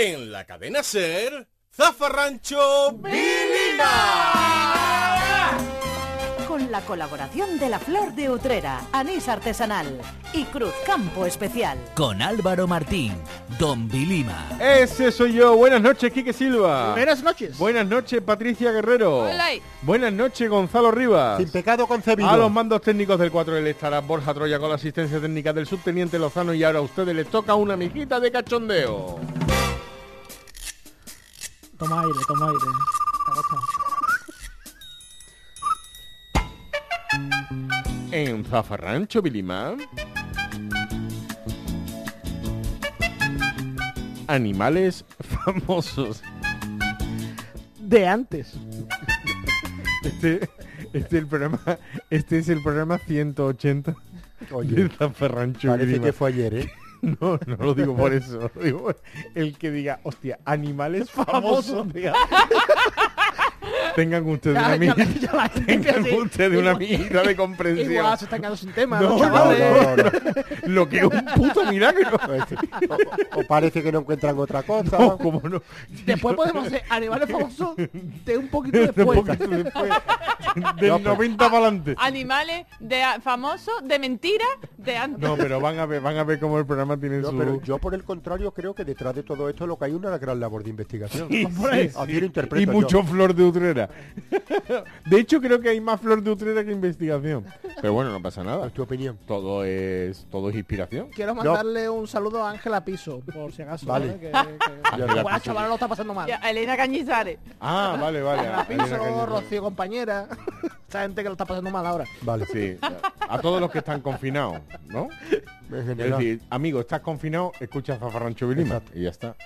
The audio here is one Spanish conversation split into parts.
En la cadena Ser, Zafarrancho Vilima. Con la colaboración de la Flor de Utrera, Anís Artesanal y Cruz Campo Especial. Con Álvaro Martín, Don Vilima. Ese soy yo. Buenas noches, Quique Silva. Buenas noches. Buenas noches, Patricia Guerrero. Hola. Buenas noches, Gonzalo Rivas. Sin pecado concebido. A los mandos técnicos del 4L estará Borja Troya con la asistencia técnica del subteniente Lozano y ahora a ustedes les toca una mijita de cachondeo. Toma aire, toma aire. En Zafarrancho Vilima. Animales famosos. De antes. Este, este es el programa, este es el programa 180 de Oye, Zafarrancho parece que fue ayer, ¿eh? No, no lo digo por eso. lo digo por el que diga, hostia, animales famosos. diga. Tengan ustedes una gente Tengan ustedes una mijita de comprensión. Igual se están quedando sin tema. No, los no, chavales. no, no. Lo que es un puto milagro. O, o parece que no encuentran otra cosa. No, como no. Después podemos hacer animales famosos de un poquito Un después. poquito después. Del No, pero- 90 para adelante. Animales de famosos, de mentira, de antes. No, pero van a ver, van a ver cómo el programa tiene No, su. pero yo por el contrario creo que detrás de todo esto lo que hay una gran labor de investigación. Así lo interpreto Y yo. mucho flor de utrera. De hecho, creo que hay más flor de utrera que investigación. Pero bueno, no pasa nada. Es tu opinión. Todo es todo es inspiración. Quiero mandarle un saludo a Ángela Piso, por si acaso. Vale. ¿eh? Que, que, Piso. chavala lo está pasando mal. Ya, Elena Cañizares. Ah, vale, vale. Ángela Piso. Rocío compañera. Esa gente que lo está pasando mal ahora. Vale. Sí, a todos los que están confinados, ¿no? Es decir, amigo, estás confinado, escucha Zafarrancho Vilima y ya está.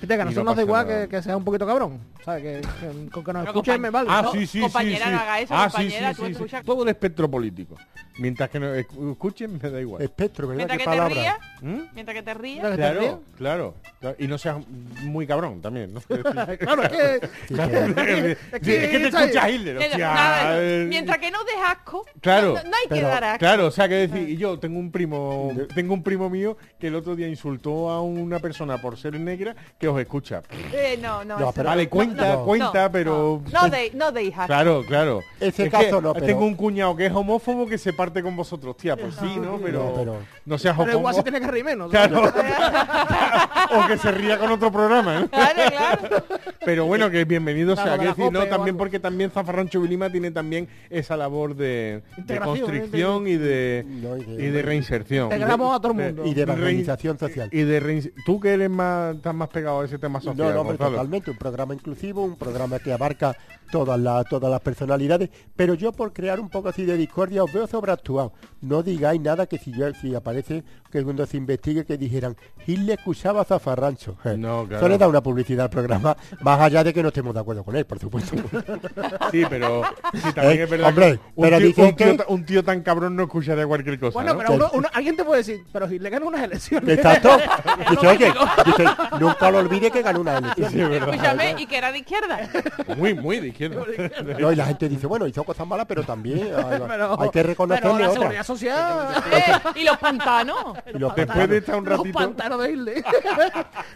Fíjate que a nosotros no nos da igual que, que sea un poquito cabrón. ¿Sabes? Que, que- con que nos escuchen me vale. Ah, No, sí, sí, compañera, sí, sí. no haga eso, ah, compañera, sí, tú sí, sí. escucha- Todo el espectro político. Mientras que nos escu- escuchen, me da igual. Espectro, ¿verdad? Mientras ¿Qué que te palabra? rías, ¿Mm? mientras que te rías. Claro, claro, claro. Y no seas muy cabrón también, ¿no? Claro, es que... Sí, Claro, que- es que, es que te escuchas Hitler, eh, mientras que no des asco, Claro, no, no hay que dar asco. Claro, o sea que decir, y yo tengo un primo, tengo un primo mío que el otro día insultó a una persona por ser negra que os escucha. Eh, no, no, No, pero- Vale, cuenta, no, cuenta, no, pero No, no de, no deis asco. Claro, claro. Ese Es caso que no, pero- Tengo un cuñado que es homófobo que se parte con vosotros, tía, pues sí, ¿no? Pero No, pero- no seas Pero igual se homo- tiene que reír menos. Claro. o que se ría con otro programa, ¿eh? Claro, claro. Pero bueno, que bienvenido Claro, sea. Que decir, no, también porque también Zafarrancho Vilima tiene también esa labor de, de ¿eh? constricción y de, No, y de- y de reinserción. Integramos a todo el mundo. Y de evangelización social. Y de Tú que eres más, estás más pegado a ese tema social, No, no, hombre, Gonzalo. totalmente. Un programa inclusivo, un programa que abarca todas las todas las personalidades. Pero yo por crear un poco así de discordia os veo sobreactuado. No digáis nada que si yo, si aparece que cuando se investigue que dijeran Hitler escuchaba a Zafarrancho. Eh, No, claro. Eso le da una publicidad al programa, más allá de que no estemos de acuerdo con él, por supuesto. Sí, pero sí, también Eh, es verdad hombre, que un, pero tío, dicen un tío que- ta- un tío tan cabrón no escucha de cualquier cosa, Bueno, ¿no? pero uno- uno- alguien te puede decir, pero Hitler ganó unas elecciones. Exacto. Dice, oye, dice, nunca lo olvide que ganó una elección. Sí. Escúchame, y que era de izquierda. Muy, muy de izquierda. No, y la gente dice, bueno, hizo cosas malas, pero también hay, Pero- hay que pero reconocerle la otras. seguridad social... Eh, y los pantanos. Y los Después de estar un Los ratito... pantanos de Hitler.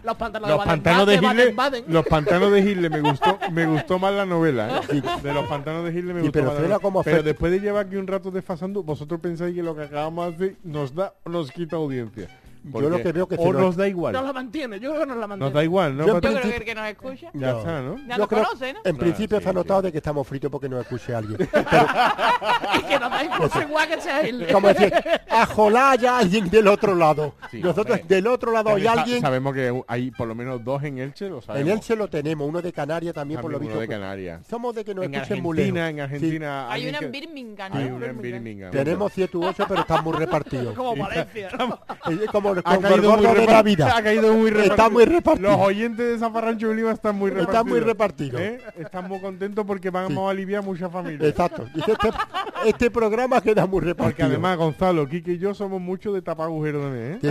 los pantanos Los de pantanos de Baden- Hitler, los pantanos de Hitler me gustó, me gustó más la novela. ¿eh? De los pantanos de Hitler me Sí, gustó pero más la novela. Pero después de llevar aquí un rato desfasando, vosotros pensáis que lo que acabamos de hacer nos da nos quita audiencia. Yo lo que veo que o nos- nos da igual. Nos la mantiene, yo creo que nos la mantiene. Nos da igual, ¿no? Yo en creo que el que nos escucha. Ya No. está, ¿no? Ya Yo nos creo- conoce, ¿no? En principio sí, se ha notado sí. de que estamos fritos porque nos escuche alguien. Y que nos da incluso igual que sea Hitler. Como decir, ajolá hay alguien del otro lado. Sí, Nosotros hombre. del otro lado hay alguien. Sabemos que hay por lo menos dos en Elche, lo En sabemos. Elche lo tenemos, uno de Canarias también, por lo visto. uno de Canarias. Somos de que nos En escuchen muy Argentina, en Sí. Argentina. Hay una en Birmingham. ¿no? Hay una en Birmingham. Tenemos 7 u 8, pero están muy repartidos. Como Valencia. ¿no? Como Ha el caído, muy de repar- Navidad. ha caído muy repartido. Está muy repartido. Los oyentes de Zafarrancho de Lima están muy repartidos. Están muy repartidos. ¿Eh? Están muy contentos porque vamos Sí. a aliviar muchas familias. Exacto. Dice, Este, este programa queda muy repartido. Porque además, Gonzalo, Kike y yo somos mucho de tapar agujeros también, ¿eh? Sí,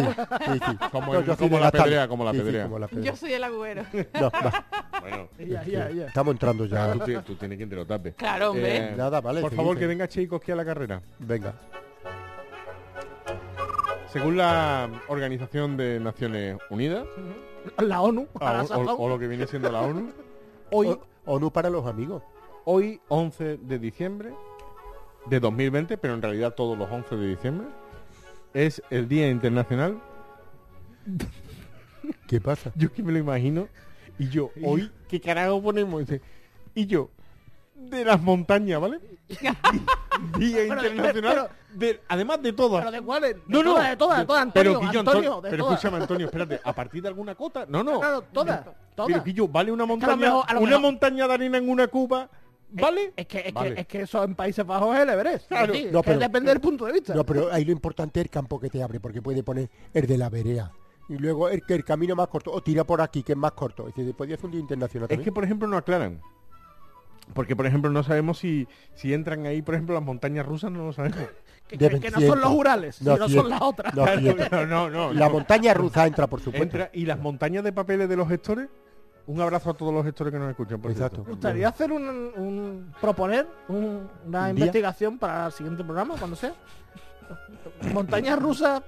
sí, sí. Como No, el- como de la pedrea, como la Sí, sí, pedrea. como la pedrea. Yo soy el agüero. No, va, Bueno, Ya, ya, ya. estamos entrando ya. tú, tú tienes quien te lo tape. Claro, hombre. Eh, Nada, vale, Por favor, que venga Cheikowski a la carrera. Venga. Según la Organización de Naciones Unidas, la ONU, a o, lo que viene siendo la ONU. Hoy, O- ONU para los amigos. hoy 11 de diciembre de 2020, pero en realidad todos los 11 de diciembre, es el Día Internacional. ¿Qué pasa? Yo que me lo imagino. Y yo, hoy, ¿qué carajo ponemos? Y yo, de las montañas, ¿vale? Día Pero- Internacional. De, además de todas. ¿Pero de cuáles? No, no. todas, de todas, de todas, Pero, Antonio, Guillo, Antonio, Antonio, de pero todas. escúchame, Antonio, espérate. ¿A partir de alguna cota? No, no. Claro, todas, todas. Pero Guillo, vale una que a lo montaña, mejor- a lo una mejor- montaña de arena en una cuba, ¿vale? Es que, es, Vale. que, es que eso en Países Bajos es el Everest. Claro. Sí, No, pero- depende del punto de vista. No, pero ahí lo importante es el campo que te abre, porque puede poner el de la verea. Y luego el, que el camino más corto, o tira por aquí, que es más corto. Es decir, podría ser un día internacional Es que, también. por ejemplo, no aclaran. Porque, por ejemplo, no sabemos si, si entran ahí, por ejemplo, las montañas rusas, no lo sabemos. que, deben que- que no son los. Urales, No, sino son las otras. no, cien- No, no, no. La montaña rusa entra, por supuesto. Entra, y las montañas de papeles de los gestores. Un abrazo a todos los gestores que nos escuchan. Por Exacto. Me gustaría hacer un, un- proponer un- una ¿Un día? investigación para el siguiente programa, cuando sea. Montañas rusas,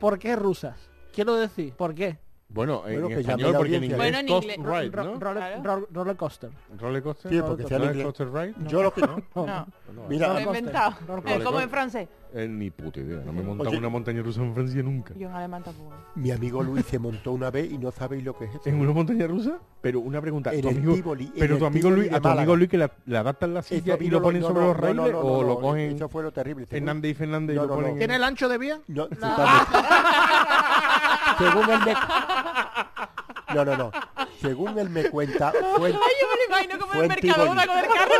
¿por qué rusas? Quiero decir, ¿por qué? Bueno, en Bueno, español, porque en inglés Bueno, en inglés. Ride, Ro- ¿no? roller, Claro. roller coaster. Roller coaster. Sí, porque sea en Roller inglés. coaster ride. Yo lo que... No. No, Mira, lo he inventado. Coaster. en francés. Eh, ni puta idea. No me he montado Oye. una montaña rusa en Francia nunca. Yo en alemán tampoco. mi amigo Luis se montó una vez y no sabéis lo que es eso. ¿En una montaña rusa? Pero una pregunta. En ¿tu el amigo, Tívoli, en pero el tu amigo Luis, a tu amigo. Luis que la, le adaptan la silla y lo ponen no, sobre no, los no, raíles no, no, o no, lo cogen Eso fue lo terrible. Fernández y Fernández No, y lo no, no. ponen ¿Tiene el ancho de vía? No. Según él me... No, no, no. Según él me cuenta, fue el- Ay, yo me lo imagino como Fue en en Mercadona Tívoli. con el carro.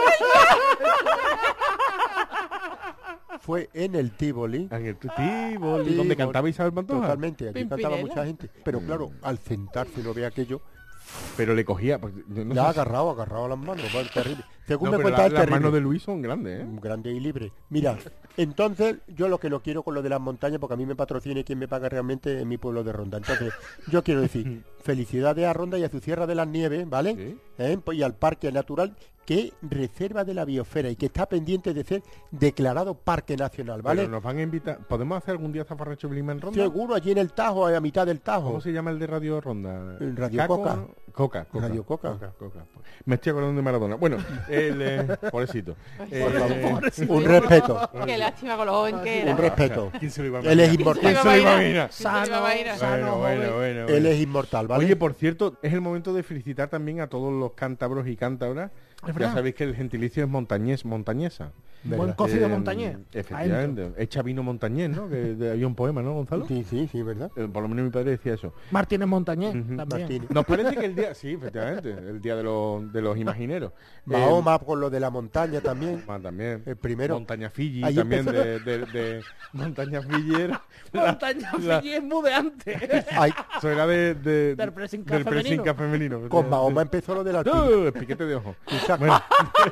fue en el Tívoli. en el Tívoli, donde cantaba Isabel Pantoja. Totalmente, aquí cantaba Pimpinela. mucha gente. Pero claro, al sentarse no ve aquello, Pero le cogía. pues, no ya sé- agarrado, agarrado las manos, terrible. Según No, me cuenta la- terrible. manos de Luis son grandes, ¿eh? grande y libre. Mira, entonces yo lo que no quiero con lo de las montañas, porque a mí me patrocina y quien me paga realmente es mi pueblo de Ronda. Entonces, yo quiero decir, felicidades a Ronda y a su Sierra de las Nieves, ¿vale? Sí. ¿Eh? Pues, Y al Parque Natural, que reserva de la biosfera y que está pendiente de ser declarado Parque Nacional, ¿vale? Pero nos van a invitar. ¿Podemos hacer algún día Zafarracho Blima en Ronda? Seguro allí en el Tajo, a mitad del Tajo. ¿Cómo se llama el de Radio Ronda? Radio ¿Caco, Coca. no? Coca, Coca. Radio Coca. Coca. Me estoy acordando de Maradona. Bueno, el eh, pobrecito. Eh, Un respeto, Qué lástima con lo joven que era. un respeto. ¿Quién se lo iba a Él es inmortal. ¿Quién se lo iba a imaginar? Sano, Bueno, bueno, bueno, Él es inmortal, ¿vale? Oye, por cierto, es el momento de felicitar también a todos los cántabros y cántabras. Ya sabéis que el gentilicio es montañés, montañesa. Buen cocido Eh, montañés. Efectivamente. Echa vino montañés, ¿no? Que de- había un poema, ¿no, Gonzalo? Sí, sí, sí, ¿verdad? Eh, por lo menos mi padre decía eso. Martínez Montañés, también. Nos parece que el día, sí, efectivamente, el día de los, de los imagineros. Mahoma con lo de la montaña también. Eh, Mahoma también. El primero. Montaña Fiji Ahí también empezó- de, de, de Montaña Fiji era. Montaña la- Fiji es muy de antes. Ay, Eso era de, de- Del pressing femenino. con Mahoma empezó lo de la el piquete de ojo. Exacto. Bueno,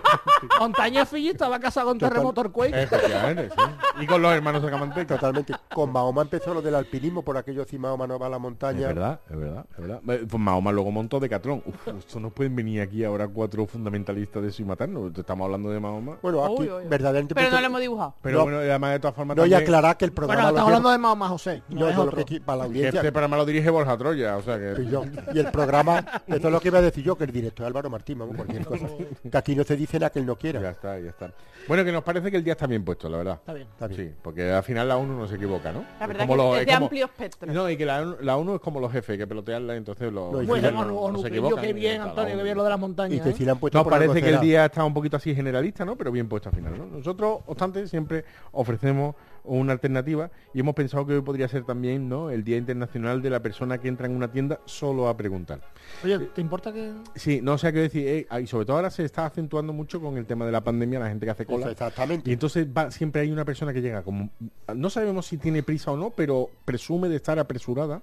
Montaña Fiji estaba casado con Total. Terremoto Quake. efectivamente, sí. Y con los hermanos de Camanteca. Totalmente. Con Mahoma empezó lo del alpinismo, por aquello si Mahoma no va a la Es montaña. verdad, es verdad, es verdad. Eh, Pues Mahoma luego montó Decatlón. Uf, esto no pueden venir aquí ahora cuatro fundamentalistas de eso y matarnos. Estamos hablando de Mahoma. Bueno, aquí Uy, uy, uy. verdaderamente... Pero no lo hemos dibujado. Pero no. bueno, además de todas formas No, y también- aclarar que el Bueno, programa estamos lo hablando de Mahoma José. No, No, es yo lo otro. que para la audiencia... este programa lo dirige Borja Troya, o sea que... Y, yo. Y el programa, eso es lo que iba a decir yo, que el director es Álvaro Martín, vamos, cualquier cosa. Que aquí no se dice nada que él no Ya quiera. está, ya está. Bueno, que nos parece que el día está bien puesto, la verdad. Está bien. Está bien. Sí, porque al final la ONU no se equivoca, ¿no? La Es verdad como que los- es de como- amplio espectro. No, y que la, la ONU es como los jefes, que pelotearla, entonces los No, y Bueno, no, ONU, no se equivocan. qué bien, Antonio, qué bien lo de las Y montañas. que ¿eh? si le han puesto por algo parece que el día está un poquito así generalista, ¿no? Pero bien puesto al final, ¿no? Nosotros, obstante, siempre ofrecemos una alternativa y hemos pensado que hoy podría ser también, ¿no? El Día Internacional de la persona que entra en una tienda solo a preguntar. Oye, ¿te importa que...? Sí, no sé qué decir, eh, y sobre todo ahora se está acentuando mucho con el tema de la pandemia, la gente que hace cola. Exactamente. Y entonces va, siempre hay una persona que llega como no sabemos si tiene prisa o no, pero presume de estar apresurada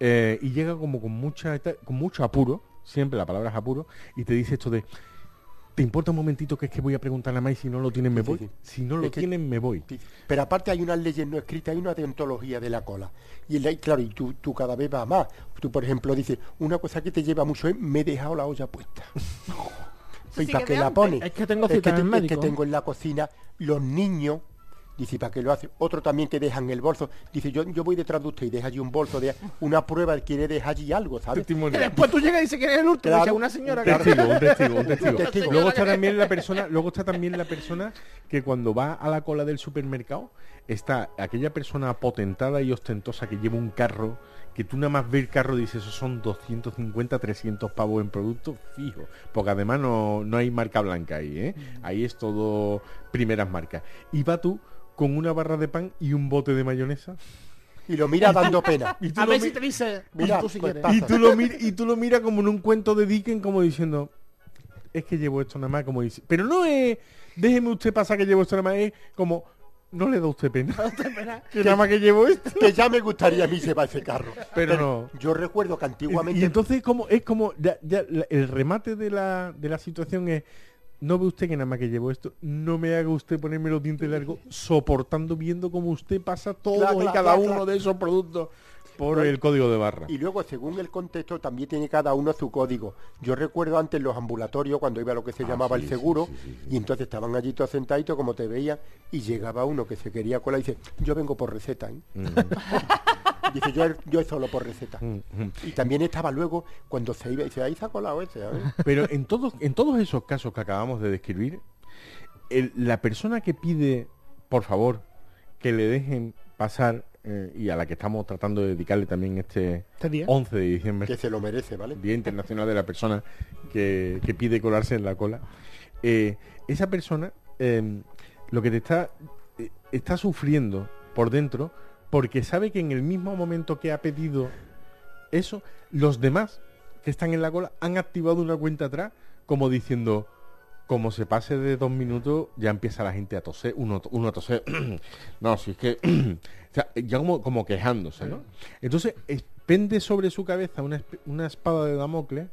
eh, y llega como con mucha con mucho apuro, siempre la palabra es apuro, y te dice esto de ¿Te importa un momentito que es que voy a preguntarle a Mai si no lo tienen me sí, voy? sí. Si no lo Es que- tienen me voy. Pero aparte hay unas leyes no escritas, hay una deontología de la cola. Y la- claro, y tú, tú cada vez vas más. Tú, por ejemplo, dices, una cosa que te lleva mucho es, me he dejado la olla puesta. ¿Y sí para que la pones? Es que tengo es que, te- es que tengo en la cocina los niños Dice, ¿para qué lo hace? Otro también que dejan el bolso. Dice, yo, yo voy detrás de usted y deja allí un bolso de una prueba, quiere dejar allí algo, ¿sabes? Testimonio. después tú llegas y dices que eres el último. Claro. Dice una señora Un que... testigo, un testigo, un testigo. testigo. Luego está también la persona, luego está también la persona que cuando va a la cola del supermercado está aquella persona potentada y ostentosa que lleva un carro que tú nada más ver el carro dices eso son 250, 300 pavos en producto fijo, porque además no, no hay marca blanca ahí, ¿eh? Ahí es todo primeras marcas. Y va tú con una barra de pan y un bote de mayonesa Y lo mira dando pena. y tú A ver si te dice, Mira, tú si pues, quieres. y tú lo miras y tú lo miras como en un cuento de Dickens como diciendo es que llevo esto nada más como dice pero no es déjeme usted pasar que llevo esto nada más es como no le da usted pena que nada más que llevo esto que ya me gustaría a mí se va ese carro. Pero no. Yo recuerdo que antiguamente... y entonces como es como ya- ya la- el remate de la, de la situación es no ve usted que nada más que llevo esto no me haga usted ponerme los dientes largos soportando viendo como usted pasa todo Claro, y claro, cada claro, uno de esos productos por el código de barra Y luego, según el contexto, también tiene cada uno su código. Yo recuerdo antes los ambulatorios, cuando iba a lo que se llamaba Ah, sí, el seguro, sí, sí, sí. y entonces estaban allí todos sentaditos, como te veía, y llegaba uno que se quería colar y dice, yo vengo por receta, ¿eh". Dice, yo, yo solo por receta. Mm, mm. Y también estaba luego, cuando se iba, y dice, ahí se ha colado ese, ¿sabes? Pero en todos, en todos esos casos que acabamos de describir, el- la persona que pide, por favor, que le dejen pasar, eh, y a la que estamos tratando de dedicarle también este Este día. 11 de diciembre, que se lo merece, ¿vale? Día Internacional de la Persona que, que pide colarse en la cola, eh, esa persona eh, lo que te está, eh, está sufriendo por dentro porque sabe que en el mismo momento que ha pedido eso, los demás que están en la cola han activado una cuenta atrás como diciendo, como se pase de dos minutos, ya empieza la gente a toser, uno, uno a toser. no, si es que... o sea, ya como, como quejándose, ¿no? Entonces, es- pende sobre su cabeza una, una espada de Damocles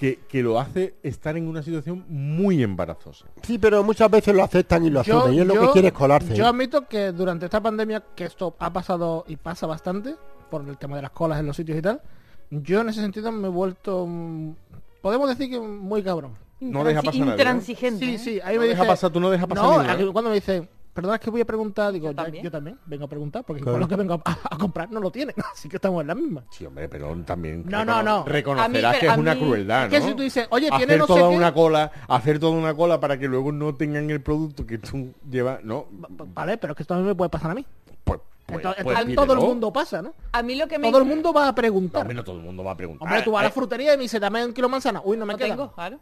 que, que lo hace estar en una situación muy embarazosa. Sí, pero muchas veces lo aceptan y lo asumen, y es lo que quiere es colarse. Yo admito que durante esta pandemia, que esto ha pasado y pasa bastante, por el tema de las colas en los sitios y tal, yo en ese sentido me he vuelto, mm, podemos decir que muy cabrón. No deja pasar. Intransigente. Sí, ¿eh? sí, ahí No me deja dice... pasar, tú no dejas pasar No, ni una, ¿no? cuando me dicen, perdona, es que voy a preguntar, digo, Yo también. yo también vengo a preguntar, porque Claro. con lo que vengo a, a comprar no lo tienen, así que estamos en la misma. Sí, hombre, pero también No, recono- no, no. reconocerás A mí, que es a una mí- crueldad, Es que ¿no? si tú dices, oye, tiene hacer no sé toda qué- una cola, hacer toda una cola para que luego no tengan el producto que tú llevas, no, Vale, pero es que esto también me puede pasar a mí. pues, pues, Entonces, pues entonces todo el mundo pasa, ¿no? A mí lo que me... Todo el mundo va a No, preguntar. hombre, no todo el mundo va a preguntar. Hombre, tú vas a la Eh, frutería y me dice, dame un kilo de manzana. Uy, no me No queda. tengo, claro.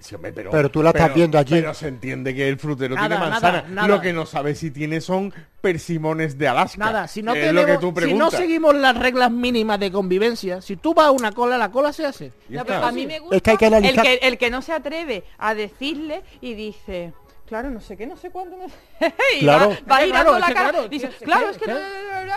Sí, hombre, pero, Pero tú la estás viendo allí. Pero se entiende que el frutero Nada, tiene manzana. nada. Lo que no sabe si tiene son persimones de Alaska. Nada, si no que es tenemos, lo que tú si no seguimos las reglas mínimas de convivencia, si tú vas a una cola, la cola se hace. No, pero a mí me gusta Es que hay que el, que, el que no se atreve a decirle y dice... Claro, no sé qué, no sé cuándo. No sé. y Claro. va, va girando claro, la es que cara. claro, dice, es que- claro, es que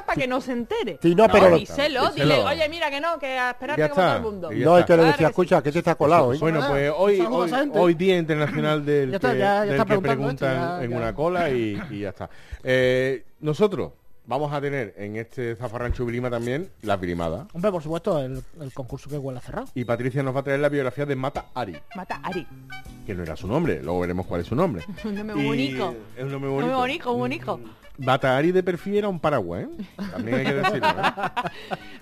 para que no se entere. Sí, no, pero lo- díselo, díselo. dile, oye, mira que no, que a esperarte Ya como todo está. el mundo. No, es que le decía, escucha, que te está colado, ¿eh? Bueno, pues hoy, saludos hoy, gente. hoy Día Internacional del, Ya está, que, ya- ya del está que esto, preguntan ya- en ya. una cola y, y ya está. Eh, nosotros vamos a tener en este Zafarrancho Vilima también la Virimada. Hombre, por supuesto, el, el concurso que huele a cerrado. Y Patricia nos va a traer la biografía de Mata Ari, Mata Ari. que no era su nombre, luego veremos cuál es su nombre. Un nombre muy Y bonito. Es un nombre Muy bonito. bonito, muy bonito. Mata Ari de perfil era un paraguas, ¿eh? También hay que decirlo. ¿eh?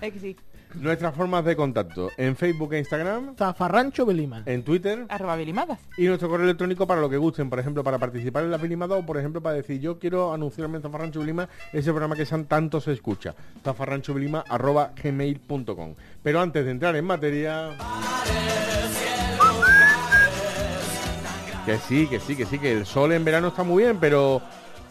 Es que sí. Nuestras formas de contacto en Facebook e Instagram, Zafarrancho Belima. en Twitter Arroba bilimadas. y nuestro correo electrónico para lo que gusten, por ejemplo, para participar en la Vilimada o, por ejemplo, para decir yo quiero anunciarme en Zafarrancho Vilima, ese programa que San tanto se escucha, zafarranchovilima.gmail.com Pero antes de entrar en materia... Que sí, que sí, que sí, que el sol en verano está muy bien, pero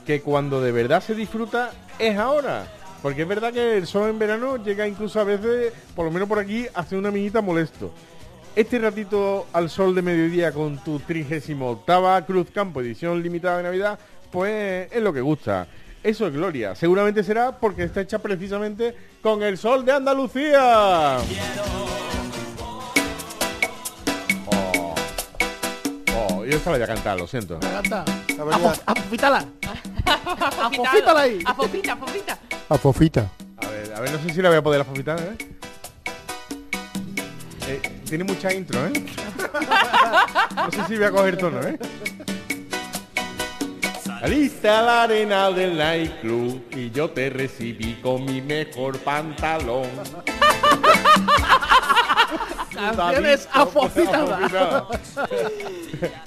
que cuando de verdad se disfruta es ahora. Porque es verdad que el sol en verano llega incluso a veces, por lo menos por aquí, hace una minita molesto. Este ratito al sol de mediodía con tu 38 Cruz Campo edición limitada de Navidad, pues es lo que gusta. Eso es gloria. Seguramente será porque está hecha precisamente con el sol de Andalucía. Oh, oh yo estaba ya a cantar, lo siento. Encanta. La verdad, Afo- Afofítala. Afofítala ahí. A fofita, a fofita. A Fofita. A ver, a ver, no sé si la voy a poder afofitar, ¿eh? Eh, Tiene mucha intro, ¿eh? No sé si voy a coger tono, ¿eh? Saliste a la arena del nightclub y yo te recibí con mi mejor pantalón. Canciones afofitadas.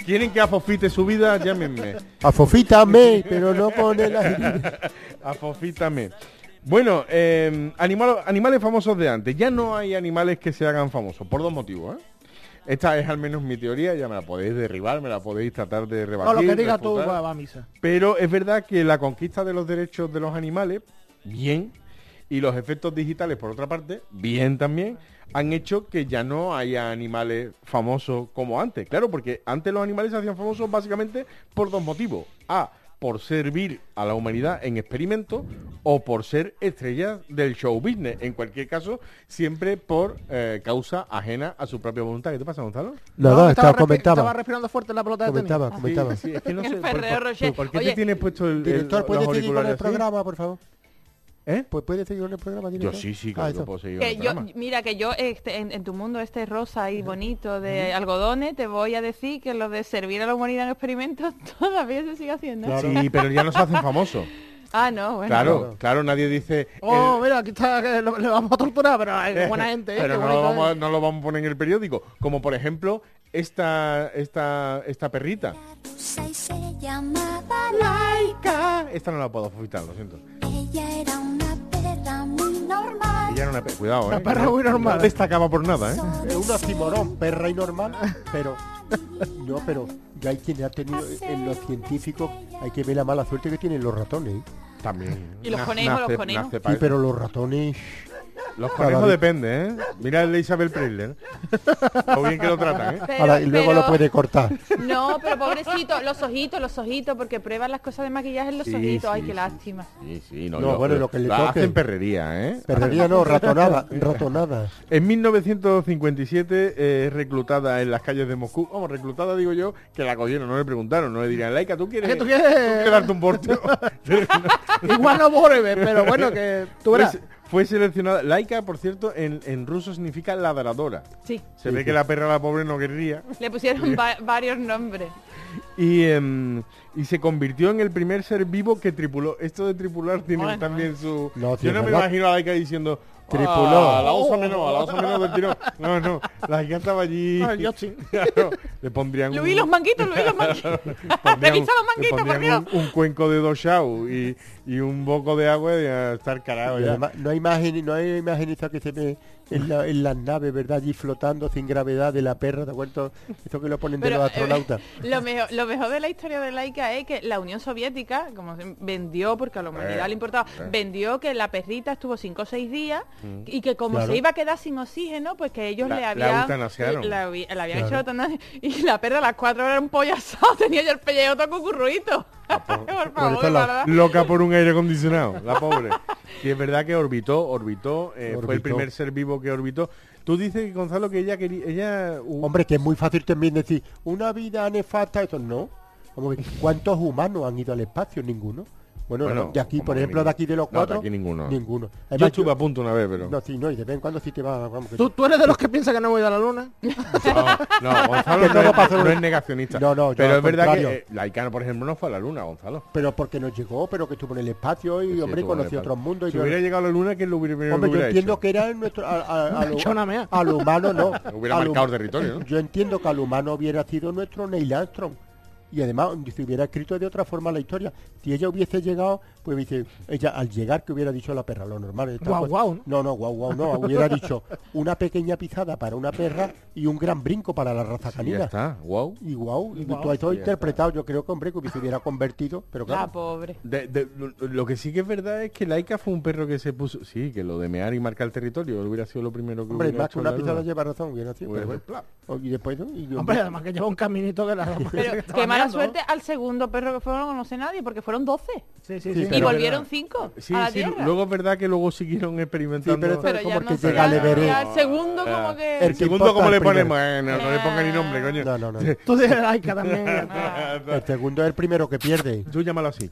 ¿Quieren que afofite su vida? Llámenme. Afofítame, pero no con el aire. Afofítame. Bueno, eh, animal- animales famosos de antes. Ya no hay animales que se hagan famosos, por dos motivos. ¿eh? Esta es al menos mi teoría, ya me la podéis derribar, me la podéis tratar de rebatir. No, lo que digas tú va, va a misa. Pero es verdad que la conquista de los derechos de los animales, bien, y los efectos digitales, por otra parte, bien también, han hecho que ya no haya animales famosos como antes. Claro, porque antes los animales se hacían famosos básicamente por dos motivos. A, por servir a la humanidad en experimentos o por ser estrellas del show business. En cualquier caso, siempre por eh, causa ajena a su propia voluntad. ¿Qué te pasa, Gonzalo? Nada, estaba, estaba, comentaba. estaba respirando fuerte en la pelota de tenis. Comentaba, comentaba. Sí, sí, es que no El sé. ¿Por, qué Oye, te tienes puesto el, el- Director, los ¿puede seguir con el programa, por favor? ¿Eh? Pues puede seguir el programa, Yo director. sí, sí, Ah, claro, que eso. puedo seguir Que el yo, programa. mira, que yo este, en, en tu mundo este rosa y bonito de algodones, te voy a decir que lo de servir a la humanidad en experimentos todavía se sigue haciendo. Claro. Sí, pero ya no se hacen famosos. Ah, no, bueno. Claro, claro, nadie dice... Oh, el- mira, aquí está, que lo- le vamos a torturar, pero hay buena gente, ¿eh? Pero no lo, vamos, a- ¿eh? no lo vamos a poner en el periódico. Como por ejemplo, esta, esta, esta perrita. Laika. Esta no la puedo fofitar, lo siento. Ella era una perra muy normal. Ella era una perra. Cuidado, Una ¿eh? perra No- muy normal. No destacaba por nada, ¿eh? Es un oxímoron, perra y normal, pero no, pero ya hay quien ha tenido en los científicos hay que ver la mala suerte que tienen los ratones. También. ¿Y los Na- conejos, los conejos? Sí, pero los ratones Los conejos depende, ¿eh? Mira el de Isabel Preisler. Lo bien que lo tratan, ¿eh? Pero- Ahora, y luego pero- lo puede cortar. No, pero pobrecito, los ojitos, los ojitos, porque prueban las cosas de maquillaje en los Sí, ojitos. Ay, sí, qué sí. lástima. Sí, sí, no, No, bueno, lo que le la toque. hacen perrería, ¿eh? Perrería no, ratonada, ratonada. En 1957 eh, es reclutada en las calles de Moscú. Vamos, reclutada digo yo, que la cogieron, no le preguntaron, no le dirían, Laika, ¿tú quieres, ¿Qué tú quieres? darte un porteo? Igual no vuelve, pero bueno, que tú verás. Fue seleccionada. Laika, por cierto, en, en ruso significa ladradora. Sí, Se ve que la perra, la pobre, no querría. le pusieron va- varios nombres. Y, em, y se convirtió en el primer ser vivo que tripuló. Esto de tripular tiene Bueno. también su... No, yo no me verdad. imagino a Laika diciendo... Tripuló. "Ah, a la osa menor, a la osa menor del tirón. No, no. Laika estaba allí... Ah, yo sí. Le pondrían Luis un- los manguitos, Luis los manguitos. pondrían- Revisa los le manguitos, por pondrían Dios. un, un cuenco de dos show y, y un boco de agua y a estar carado Y ya. además, no hay imagen, no hay imagen que se ve en, la- en las naves, ¿verdad? Allí flotando sin gravedad de la perra, ¿te acuerdas? Eso que lo ponen de Pero, los eh, astronautas. lo, mejor, lo mejor de la historia de Laika es que la Unión Soviética, como vendió, porque a la humanidad Eh, le importaba, eh. vendió que la perrita estuvo cinco o seis días y que como Claro. se iba a quedar sin oxígeno, pues que ellos La- le la habían... La, habí- la habían Claro. hecho y la perra a las cuatro horas era un pollo asado, tenía ya el pellejo todo cucurruito. por favor, eso la- ¿verdad? Loca por un aire acondicionado, la pobre. Y es verdad que orbitó, orbitó, eh, fue el primer ser vivo que orbitó. Tú dices, Gonzalo, que ella quería, ella, uh, Hombre, que es muy fácil también decir, una vida nefasta, eso no. Que, ¿Cuántos humanos han ido al espacio? Ninguno. Bueno, Bueno, de aquí, por ejemplo, de aquí de los. No, de cuatro, aquí ninguno. Ninguno. yo estuve a punto una vez, pero No, sí, no, y de vez en cuando sí te va, vamos, ¿Tú, tú eres de los que piensa que no voy a ir a la luna. no, no, Gonzalo Que no, es, no negacionista. No, no, yo pero es verdad contrario. que eh, Laika, por ejemplo, no fue a la luna, Gonzalo. Pero porque nos llegó, pero que estuvo en el espacio y, Sí, hombre, en conoció otros mundos. y Si yo- hubiera llegado a la luna, ¿quién lo hubiera, primero Hombre, que yo hubiera entiendo hecho? que era nuestro, a, a- a lo, humano no. Hubiera marcado territorio, ¿no? Yo entiendo que al humano hubiera sido nuestro Neil Armstrong. Y además, si hubiera escrito de otra forma la historia, si ella hubiese llegado, pues dice, ella al llegar que hubiera dicho la perra, lo normal. Guau, guau, ¿no? No, no, guau, guau, no. Hubiera dicho una pequeña pisada para una perra y un gran brinco para la raza Y ya canina. está, wow. Y guau, y Guau. tú has Ya interpretado, yo creo que hombre que se hubiera convertido, pero La claro. pobre. De- de- lo, que sí que es verdad es que Laika fue un perro que se puso... Sí, que lo de mear y marcar el territorio hubiera sido lo primero que Hombre, hubiera más que una la luna. lleva razón, hubiera sido. Pero bueno. Y después, ¿no? Y yo- Hombre, además que lleva un caminito que la Pero que qué mala suerte al segundo perro que fue no conoce nadie, porque fueron 12. Sí, sí, Sí, sí. Y volvieron 5 Sí, a la sí, tierra. luego es verdad que luego siguieron experimentando... Sí, pero pero como ya el no que llega el segundo como que... El segundo, ¿cómo le primero. Bueno, no le pongan ni nombre, coño. No, no, no. Tú tienes laica también. El segundo es el primero que pierde. Tú llámalo así.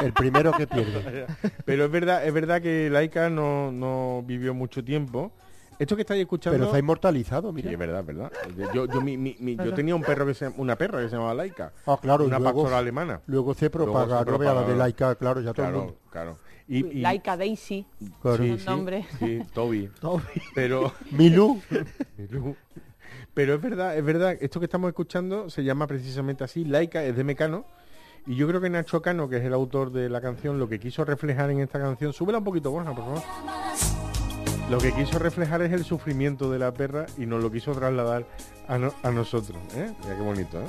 El primero que pierde. Pero es verdad, es verdad que Laika no, no vivió mucho tiempo. Esto que estáis escuchando... Pero ha inmortalizado, Sí, mira. es verdad, verdad. Yo, yo, mi- mi- mi- yo tenía un perro que se llama- una perra que se llamaba Laika. Ah, claro, una luego- pastora alemana. Luego se Luego propaga, no la de laica, claro, ya todo el Claro, mundo. claro. Y, y- Laika Daisy. Claro. sí, sí, nombre. Sí, Toby. Pero, Milú, pero es verdad, es verdad, esto que estamos escuchando se llama precisamente así, Laika, es de Mecano. Y yo creo que Nacho Cano, que es el autor de la canción, lo que quiso reflejar en esta canción, súbela un poquito, Borja, por favor. Lo que quiso reflejar es el sufrimiento de la perra y nos lo quiso trasladar a, no- a nosotros. ¿eh? Mira qué bonito, ¿eh?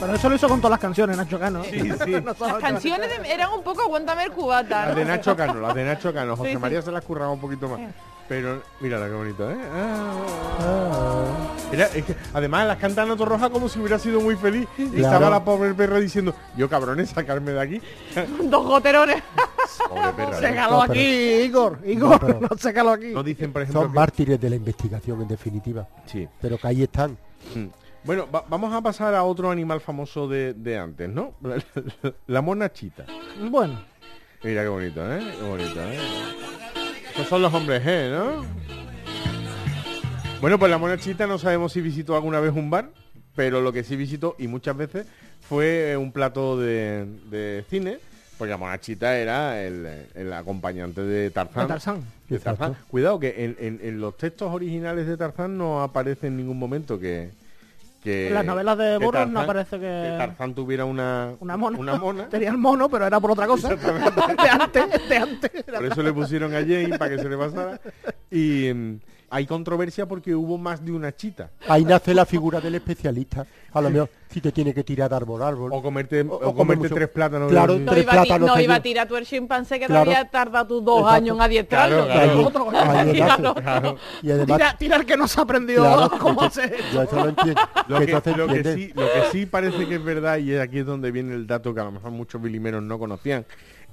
Pero eso lo hizo con todas las canciones, Nacho Cano. Sí, sí. Las canciones de- eran un poco aguántame el cubata. Las de Nacho Cano, las de Nacho Cano. José Sí, sí. María se las curraba un poquito más. Pero, mírala qué bonito, ¿eh? Ah. Era- es que, además, las canta Noto Roja como si hubiera sido muy feliz. Y Claro. estaba la pobre perra diciendo, yo cabrones, sacarme de aquí. Dos goterones. Pobre perra. ¿no? Sécalo No, aquí, Igor. Igor, pero- no, sécalo aquí. No dicen, por ejemplo... son que- mártires de la investigación, en definitiva. Sí. Pero que ahí están. Mm. Bueno, va- vamos a pasar a otro animal famoso de, de antes, ¿no? La, monachita. Bueno, Mira qué bonito, ¿eh? Qué bonito, ¿eh? Estos son los hombres G, ¿no? Bueno, pues la monachita no sabemos si visitó alguna vez un bar, pero lo que sí visitó, y muchas veces, fue un plato de, de cine, porque la monachita era el, el acompañante de Tarzán. de Tarzán. de Tarzán. Exacto. Cuidado que en, en- en los textos originales de Tarzán no aparece en ningún momento que... que En las novelas de que Burroughs no aparece que- Tarzán tuviera una, una mona. Una mona. Tenía el mono, pero era por otra cosa. de antes, de antes. Por eso le pusieron a Jane para que se le pasara. Y mm, hay controversia porque hubo más de una chita. Ahí nace la figura del especialista. A lo mejor si te tiene que tirar de árbol a árbol. O comerte, o, comerte tres plátanos. Claro, de- No Tres iba, a ti- plátanos no te iba a ayudan. tirar tú el chimpancé que Claro. te había tardado tus dos Exacto. años en adiestrarlo. Claro, claro. Ahí- otro, ahí Claro. Claro. Y además, Tira, tirar que no se aprendió claro, cómo hacer. yo eso lo entiendo. Lo Que que, entonces lo, que entiendes. sí, lo que sí parece que es verdad, y aquí es donde viene el dato que a lo mejor muchos bilimeros no conocían,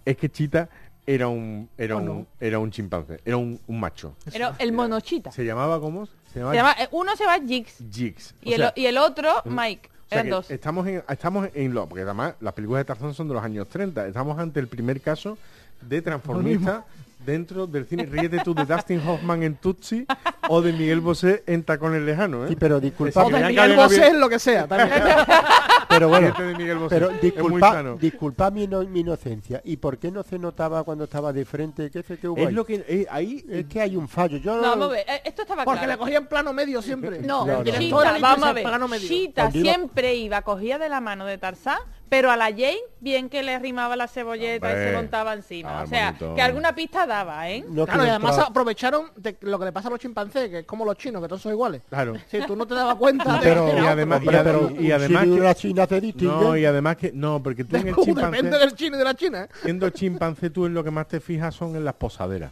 es que Chita era un era ¿O un era un chimpancé, era un, un macho. Pero el monochita. Se llamaba ¿cómo? Se llamaba llama- eh, uno se llama Jigs Jigs. y, el, sea, y el otro Mike. O sea Eran dos. Estamos en, estamos en lo, porque además las películas de Tarzán son de los años 30. Estamos ante el primer caso de transformista dentro del cine. Ríete tú de Dustin Hoffman en Tutsi o de Miguel Bosé en Tacones Lejanos. ¿eh? Sí, pero disculpa, O de Miguel Bosé en lo que sea. también. pero bueno, Ríete de Miguel Bosé. pero es muy disculpa, sano. disculpa mi, ino- mi inocencia. ¿Y por qué no se notaba cuando estaba de frente? ¿Qué sé qué hubo Es ahí? lo que eh, ahí Es que hay un fallo. Yo No, vamos a ver, eh, esto estaba Porque le claro. cogían plano medio siempre. No, Claro. El Chita, vamos a ver. plano medio. Chita siempre iba, cogía de la mano de Tarzán, pero a la Jane bien que le arrimaba la cebolleta y se montaba encima. Ah, o sea, bonito. que alguna pista daba, ¿eh? no Claro, y además aprovecharon de lo que le pasa a los chimpancés, que es como los chinos, que todos son iguales. Claro. Si tú no te dabas cuenta de pero, y además- hombre, y pero y además que- china se distinguen. No, y además que no, porque tú en el chimpancé depende del chino y de la china. ¿eh? siendo chimpancé tú en lo que más te fijas son en las posaderas.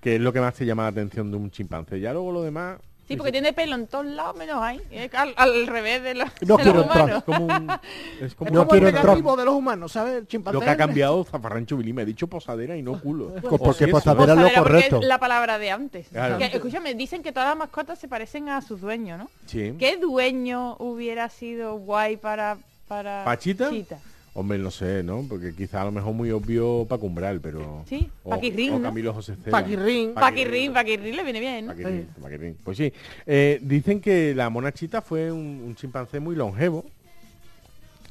que es lo que más te llama la atención de un chimpancé. Ya luego lo demás Sí, porque tiene pelo en todos lados menos ahí. Es al, al revés de los, No de quiero los entrar. humanos. es como un es como Es No como quiero el entrar. negativo de los humanos, ¿sabes? El chimpancé. lo que ha cambiado Zafarrancho Billy me ha dicho posadera y no culo. Pues porque posadera- Era lo correcto. es la palabra de antes. Claro. Que, escúchame, dicen que todas las mascotas se parecen a sus dueños, ¿no? Sí. ¿Qué dueño hubiera sido guay para... para ¿Pachita? Chita? Hombre, no sé, ¿no? Porque quizá a lo mejor muy obvio para Cumbral, pero... Sí, o, Paquirrín, o ¿no? Camilo José Cela. Paquirrín. Paquirrín, Paquirrín le viene bien, ¿no? Paquirrín, Paquirrín. Pues sí. Eh, dicen que la monachita fue un, un chimpancé muy longevo,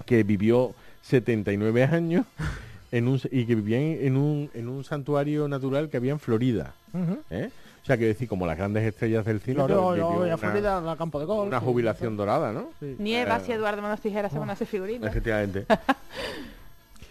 que vivió 79 años en un, y que vivía en, en un, en un santuario natural que había en Florida. ¿eh? O sea, que decir, como las grandes estrellas del cine, Yo, pues, yo vivió voy a una, Florida, al campo de golf. una sí. jubilación dorada, ¿no? Nieva, Eh, si Eduardo Manos Tijeras se van a hacer figuritas. Efectivamente.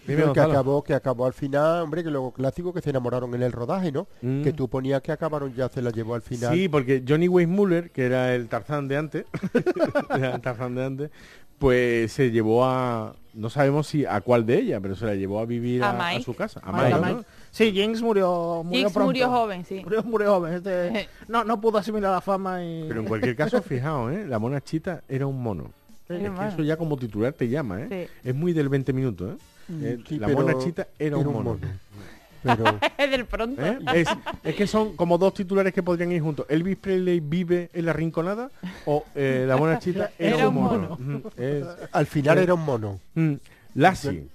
Dime, que acabó, que acabó al final, hombre, que luego clásico que se enamoraron en el rodaje, ¿no? Mm. Que tú ponías que acabaron ya se la llevó al final. Sí, porque Johnny Weissmuller, que era el Tarzán de antes, era el Tarzán de antes, pues se llevó a, no sabemos si a cuál de ella, pero se la llevó a vivir A a, a su casa, a Mike, ¿no? Sí, Jinx murió, murió Jinx pronto. murió joven, sí. Murió, murió joven. Este, no, no pudo asimilar la fama y... Pero en cualquier caso, fijaos, ¿eh? la mona chita era un mono. Sí, Es que eso ya como titular te llama, ¿eh? Sí. Es muy del 20 minutos, ¿eh? Mm, Eh, sí, la mona chita era, un mono. Pero Es del pronto. ¿Eh? Es, es que son como dos titulares que podrían ir juntos. Elvis Presley vive en la rinconada o eh, la mona chita era, Era un un mono. Es- al final era un mono. Mm, Lassie.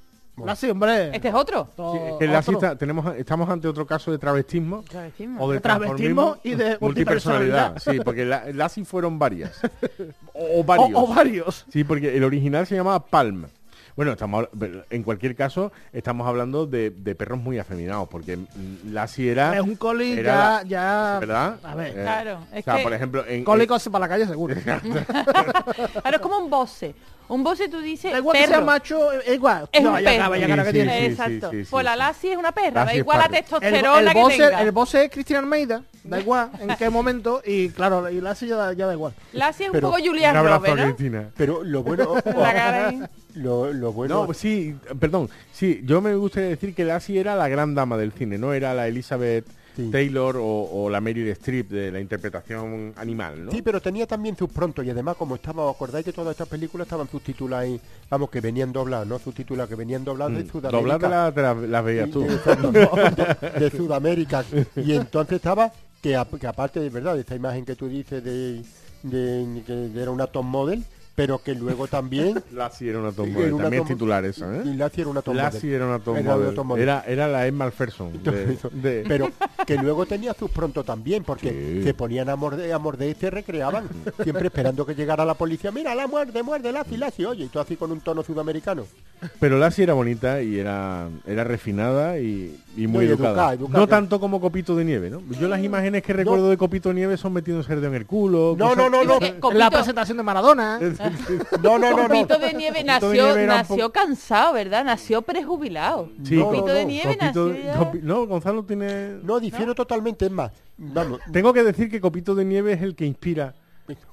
La sí, hombre. Este es otro. Sí, es que la otro. cita- tenemos, estamos ante otro caso de travestismo Travestismo. o de De travestismo y de multipersonalidad. Sí, porque la, las sí fueron varias. O, o varios. O, o varios. Sí, porque el original se llamaba Palm. Bueno, estamos en cualquier caso estamos hablando de, de perros muy afeminados, porque mm, Lassie era Es un coli era ya, ya... ¿verdad? A ver. Eh, Claro, o sea, que- por ejemplo, en, Cólicos para la calle seguro. Claro, es como un bosse. Un bosse tú dices Da igual que sea perro. macho, es igual. Es No, un vaya perro. cara, vaya Sí, que sí, tiene. sí. Exacto. sí, sí. Pues la Lassie es una perra, da Lassie igual la perro. El, testosterona el, que tenga. el boss es Cristian Almeida, da igual en qué momento, y claro, y la ya, da- ya da igual. Lassie es un Pero poco un Julian abrazo Robert, a ¿no? Cristina. Pero lo bueno, lo, lo bueno, No, sí, perdón. Sí, yo me gustaría decir que Lassie era la gran dama del cine, no era la Elizabeth Sí. Taylor o, o la Meryl Streep de la interpretación animal, ¿no? Sí, pero tenía también sus prontos y además como estaba, ¿os acordáis que todas estas películas estaban subtituladas ahí? Vamos, que venían dobladas, no subtituladas, que venían dobladas de Mm, Sudamérica. Doblada la, te la- las veías tú. de, de Sudamérica. Y entonces estaba, que, a- que aparte de verdad, de esa imagen que tú dices de, de- que era una top model, pero que luego también... Era una tom Era una también tom- es titular eso, Y ¿eh? Era una Lassie model. era una tom Era. Era, la Emma Ferson. De, de- Pero que luego tenía sus pronto también, porque Sí. se ponían a morder, a morder y se recreaban, siempre esperando que llegara la policía. Mira, la muerde, muerde, Lassie, Lassie, oye, y tú así con un tono sudamericano. Pero Lassie era bonita y era, era refinada y, y muy No, y educada. educada, educada. No tanto como Copito de Nieve, ¿no? Yo las imágenes que recuerdo de Copito de Nieve son metiendo cerdo en el culo. No, cosas- no, no, no. La presentación de Maradona. No, no, no, no. Copito de Nieve Copito de nació, Nieve nació cansado, ¿verdad? Nació prejubilado. Sí, No, Copito no, de no. Nieve Copito- nació ya- Copi- no, Gonzalo tiene... No, difiero totalmente, es más. Vamos, Tengo que decir que Copito de Nieve es el que inspira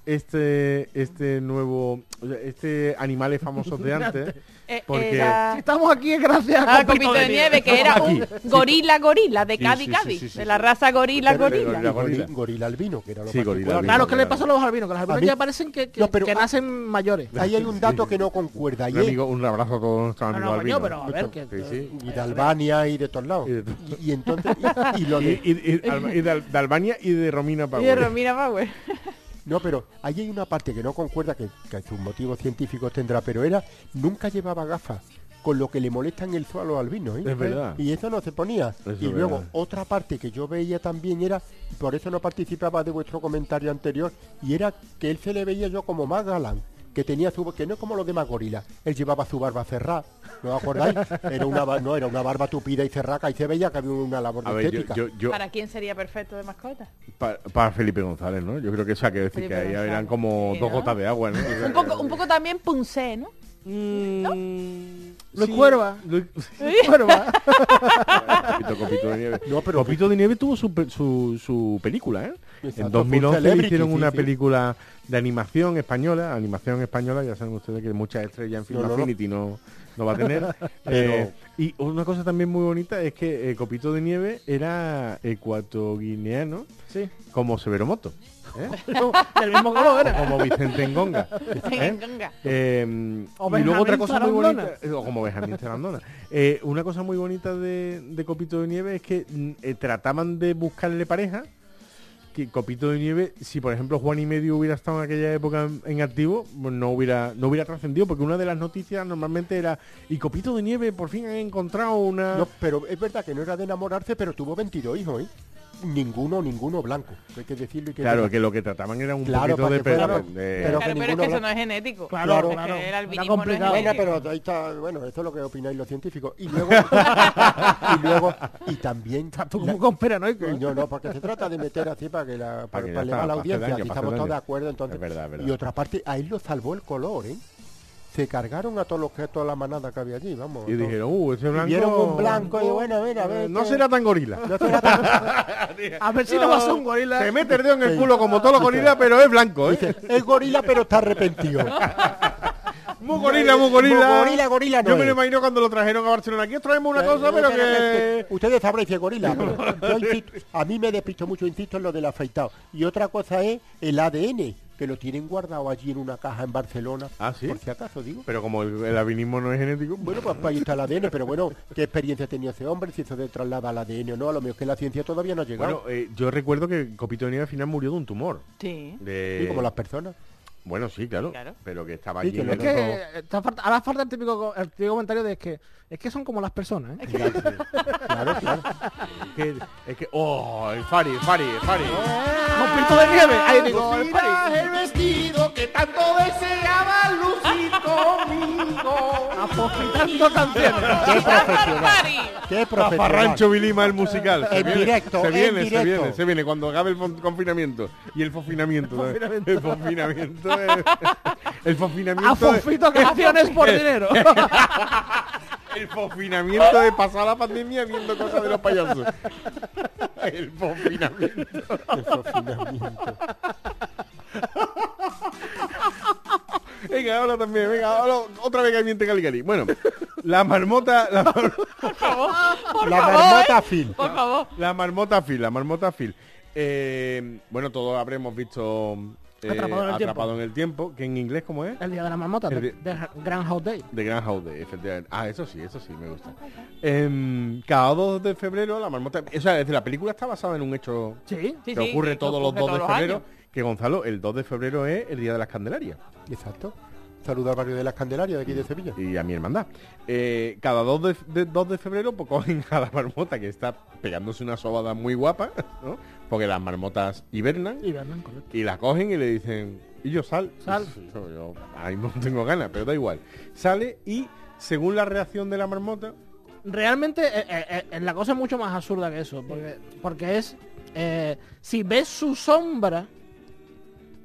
este este nuevo este animales famosos de antes Eh, porque- era- Si estamos aquí es gracias a Ah, Copito de Nieve, que era un Aquí. gorila gorila de Sí, Cádiz sí, sí, Cádiz, sí, sí, de la raza gorila gorila. gorila. gorila, gorila albino, que era lo Sí, gorila particular. albino. Claro, ¿qué le pasa a los albinos? Que los albinos ya parecen que, que, No, pero- que nacen mayores. Ahí hay un dato que no concuerda. Y, un, amigo, un abrazo a todos nuestros No, amigos no, coño, albinos. pero a ver, que... Sí, sí. y de Albania y de todos lados. Y entonces, y, de, Albania y de Romina Y de Power. Romina Power. no, pero ahí hay una parte que no concuerda, que, que sus motivos científicos tendrá, pero era, nunca llevaba gafas, con lo que le molestan el zoo a los albinos. ¿eh? Es verdad. Y eso no se ponía. Y luego, verdad. otra parte que yo veía también era, por eso no participaba de vuestro comentario anterior, y era que él se le veía yo como más galán. Que tenía su que no es como los demás gorilas, él llevaba su barba cerrada, ¿no os acordáis? Era una no, era una barba tupida y cerraca y se veía que había una labor A de ver, yo, estética. yo, yo- ¿Para quién sería perfecto de mascota? pa- para Felipe González, ¿no? Yo creo que eso hay que decir Felipe que ahí eran como Sí, dos ¿no? gotas de agua, ¿no? Un poco, un poco también Punce, ¿no? Mm, Luis sí, Cuerva. Luis- Cuerva. Copito, Copito de Nieve. No, pero Copito de Nieve tuvo su, su, su película, ¿eh? Exacto, en fue 2011 le Celebrity, hicieron una sí. película de animación española, animación española, ya saben ustedes que muchas estrellas en Film No, no, no. Affinity no, no va a tener. Pero- Eh, y una cosa también muy bonita es que eh, Copito de Nieve era ecuatoguineano Sí. como Severo Moto. ¿eh? Del mismo color O como Vicente Engonga. ¿eh? O y luego otra cosa muy bonita, eh, o como Benjamín Zarandona. Eh, una cosa muy bonita de, de Copito de Nieve es que mm, trataban de buscarle pareja. Que Copito de Nieve, si por ejemplo Juan y Medio hubiera estado en aquella época en, activo, pues no hubiera no hubiera trascendido, porque una de las noticias normalmente era y Copito de Nieve por fin han encontrado una pero es verdad que no era de enamorarse, pero tuvo 22 hijos, ¿eh? Ninguno, ninguno blanco. Hay que decirlo y que Claro, que lo que trataban era un Claro, poquito de, que fuera- pe- de- pero- Claro, que pero es que eso no es genético. Claro, Claro. Es claro. que el Era albinismo no es complicado. Bueno, pero ahí está, bueno, esto es lo que opináis los científicos. Y luego, y luego, y también, Tú como conspiranoico. ¿eh? no, no, porque se trata de meter así para que la, para, elevar la audiencia, daño, aquí para estamos todos de acuerdo entonces. Es verdad, es verdad. Y otra parte, a él lo salvó el color, ¿eh? Se cargaron a todos los que toda la manada que había allí, vamos. y dijeron, uh, ese blanco Vieron un blanco y bueno, mira, a ver. no será tan gorila. no será tan- A ver si no va a ser un gorila. Se mete el dedo en el culo como todos los gorilas, pero es blanco, ¿eh? Dice, es gorila pero está arrepentido. Muy gorila, muy gorila. Muy gorila, gorila no Yo me lo imagino cuando lo trajeron a Barcelona. Aquí os traemos una cosa, pero que- Ustedes sabrán si es gorila. pero yo insisto- a mí me despisto mucho, insisto, en lo del afeitado. Y otra cosa es el ADN, que lo tienen guardado allí en una caja en Barcelona. Ah, ¿sí? Por si acaso, digo. Pero como el, el albinismo no es genético... Bueno, pues ahí está el ADN, pero bueno, ¿qué experiencia tenía ese hombre? Si eso de traslada al ADN o no, a lo mejor que la ciencia todavía no ha llegado. Bueno, eh, yo recuerdo que Copito de Nieve al final murió de un tumor. Sí. De... Sí, como las personas. Bueno, sí, claro, Claro. pero que estaba Sí, allí que en no el Es que está falta, ahora falta el típico, co- el típico comentario de que es que son como las personas, ¿eh? Claro, claro. Es que, es que, oh, el Fari, el Fari, el Fari. Con pito de nieve. Ahí digo, el Fari. el vestido que tanto deseaba lucir conmigo. Apostando canciones. Qué profesional. Vilima el musical. Se En viene, directo, se en viene, se directo. viene, se viene cuando acabe el confinamiento y el fofinamiento. ¿sabes? El fofinamiento. es- El fofinamiento. A Fofito canciones por dinero. El fofinamiento de pasar la pandemia viendo cosas de los payasos. El fofinamiento. El confinamiento. Venga, ahora también, venga, ahora otra vez que miente Caligari. Bueno, la marmota, la, mar- La marmota Phil. Por favor. la marmota Phil, la marmota Phil. Eh, bueno, todos habremos visto eh, Atrapado en el Atrapado tiempo. en el tiempo, que en inglés ¿cómo es? El día de la marmota, de, de Grand House Day. De Grand House Day, efectivamente. Ah, eso sí, eso sí, me gusta. Em, cada 2 de febrero la marmota... O sea, es decir, la película está basada en un hecho Sí. Sí, que sí, ocurre todos los ocurre 2 de febrero. años. Que Gonzalo, el 2 de febrero es el Día de las Candelarias. Exacto. Saludo al barrio de las Candelarias de aquí de Sevilla. y a mi hermandad. Eh, cada 2 de, de- 2 de febrero pues cogen a la marmota que está pegándose una sobada muy guapa, ¿no? Porque las marmotas hibernan Y Bernan, correcto. y la cogen y le dicen, y yo sal. Sal. Yo, yo ahí no tengo ganas, pero da igual. Sale y según la reacción de la marmota, Realmente eh, eh, eh, la cosa es mucho más absurda que eso. Porque, porque es... si ves su sombra...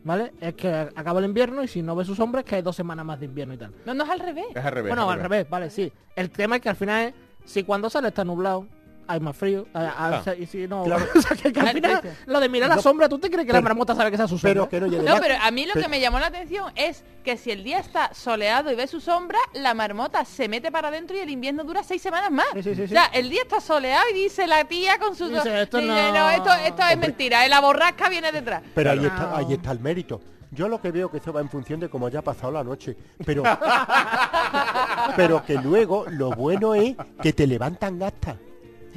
¿Vale? Es que acaba el invierno y si no ves su sombra es que hay dos semanas más de invierno y tal. No, no es al revés. es al revés. bueno, al revés, vale, sí. El tema es que al final es, si cuando sale está nublado, hay más frío, a- a- Ah. o sea, y si no, Claro. o sea, que, que al final, lo de mirar la No, sombra, ¿tú te crees que la marmota sabe que esa es su sombra? Pero que no, y No, pero a mí lo que me llamó la atención es que si el día está soleado y ve su sombra, la marmota se mete para adentro y el invierno dura seis semanas más. Sí, sí, sí, O sí. sea, el día está soleado y dice la tía con su... Dice, esto Dice, no- esto, esto es mentira, eh, la borrasca viene detrás. Pero ahí está, ahí está el mérito. Yo lo que veo que eso va en función de cómo haya pasado la noche. Pero, pero que luego lo bueno es que te levantan hasta.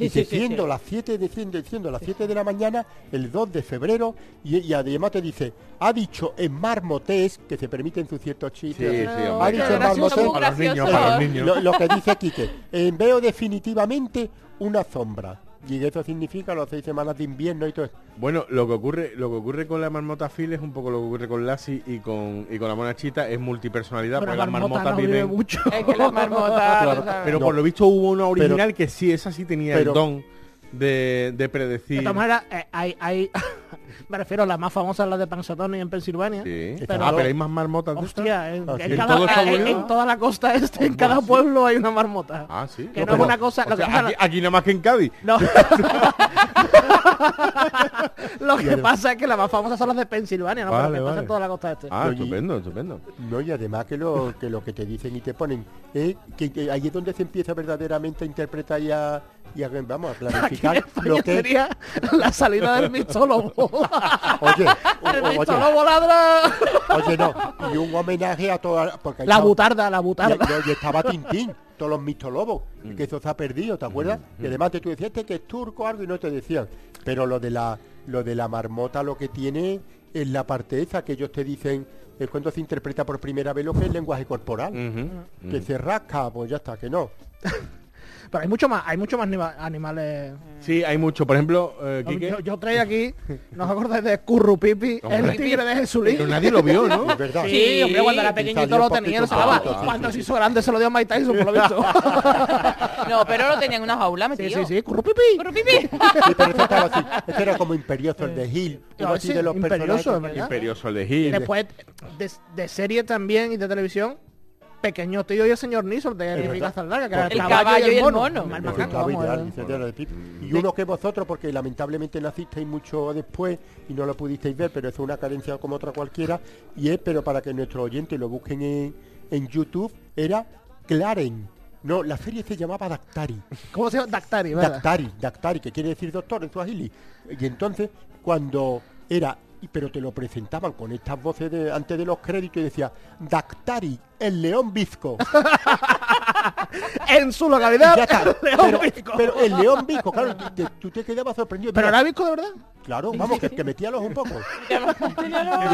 Sí, Y sí, sí. las 7 de siendo, siendo las 7 de la mañana, el 2 de febrero, y, y además te dice, ha dicho en marmotés, que se permiten sus ciertos chistes. Ha dicho en marmotés, Para los niños, para los niños. lo, lo que dice Quique, eh, veo definitivamente una sombra. Y eso significa las seis semanas de invierno y todo eso. Bueno, lo que ocurre, lo que ocurre con la marmota Phil es un poco lo que ocurre con Lassie y con y con la monachita es multipersonalidad, Pero porque la las marmota marmotas viven. mucho. Es que la marmota... Claro, ¿sabes? Pero No. por lo visto hubo una original Pero- que sí, esa sí tenía pero- el don de, de De predecir. todas maneras, eh, hay, hay me refiero a las más famosas, las de Punxsutawney en Pensilvania. Sí. Pero- ah, pero hay más marmotas? Hostia, en, Ah, en sí. cada- ¿En todo Estados en- Unidos? en toda la costa este, en cada pueblo hay una marmota. Ah, sí. Que no pero- es una cosa- lo sea, aquí, aquí nada más que en Cádiz. No. Lo que pasa es que las más famosas son las de Pensilvania, ¿no? Vale, Pero que pasa vale. en toda la costa este. Ah, Oye, estupendo, estupendo. No, y además que lo que, lo que te dicen y te ponen, es que, que ahí es donde se empieza verdaderamente a interpretar y a, y a- vamos, a Aquí clarificar en lo que sería la salida del mistólogo. Oye, el oye, ladra. oye, no, y un homenaje a toda porque La estaba- butarda, la butarda. y estaba Tintín, todos los mistolobos, Mm. que eso se ha perdido, ¿te acuerdas? Y además te, tú decías este que es turco algo y no te decían. Pero lo de la lo de la marmota lo que tiene es la parte esa que ellos te dicen es cuando se interpreta por primera vez lo que es lenguaje corporal. Que ujú. se rasca, pues ya está, que no. Pero hay mucho más, hay mucho más anima- animales. Sí, hay mucho. Por ejemplo, eh, Quique, Yo, yo traía aquí, ¿no os acordáis de Currupipi, Hombre. el tigre de Jesulín? pero nadie lo vio, ¿no? Es verdad. Sí, Sí. hombre, cuando era pequeñito lo tenía, lo sacaba. sí, Cuando sí, se sí. hizo grande se lo dio a Mike Tyson, por lo visto. No, pero lo tenían en una jaula sí, metido. sí, sí, Currupipi. Currupipi. Sí, pero eso estaba así. Este era como imperioso, el de Hill. No, de los imperioso. Imperioso el de Gil. después, de, de serie también y de televisión, Pequeño Tío y el señor Nisol de verdad. Cazaldaga, que era El caballo y el mono. Mal El macaco, Gustavo vamos, Ideal, eh. Y uno que vosotros, porque lamentablemente nacisteis mucho después y no lo pudisteis ver, pero es una carencia como otra cualquiera, y es, pero para que nuestros oyentes lo busquen en, en YouTube, era Claren. No, la serie se llamaba Dactari. ¿Cómo se llama? Dactari, ¿verdad? Dactari, Dactari, que quiere decir doctor en Swahili. Y entonces, cuando era, y- pero te lo presentaban con estas voces de, antes de los créditos y decía, Dactari, el león bizco. En su localidad, ya está. León pero, Visco. pero el león bizco, claro, te- tú te quedabas sorprendido. ¿Pero era Visco de verdad? Claro, vamos, que, que metíalos un poco. Que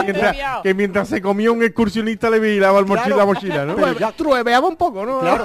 mientras, enviado. que mientras se comía un excursionista le vigilaba el mochila, Claro. la mochila, ¿no? Pero ya- Trueveaba un poco, ¿no? Claro,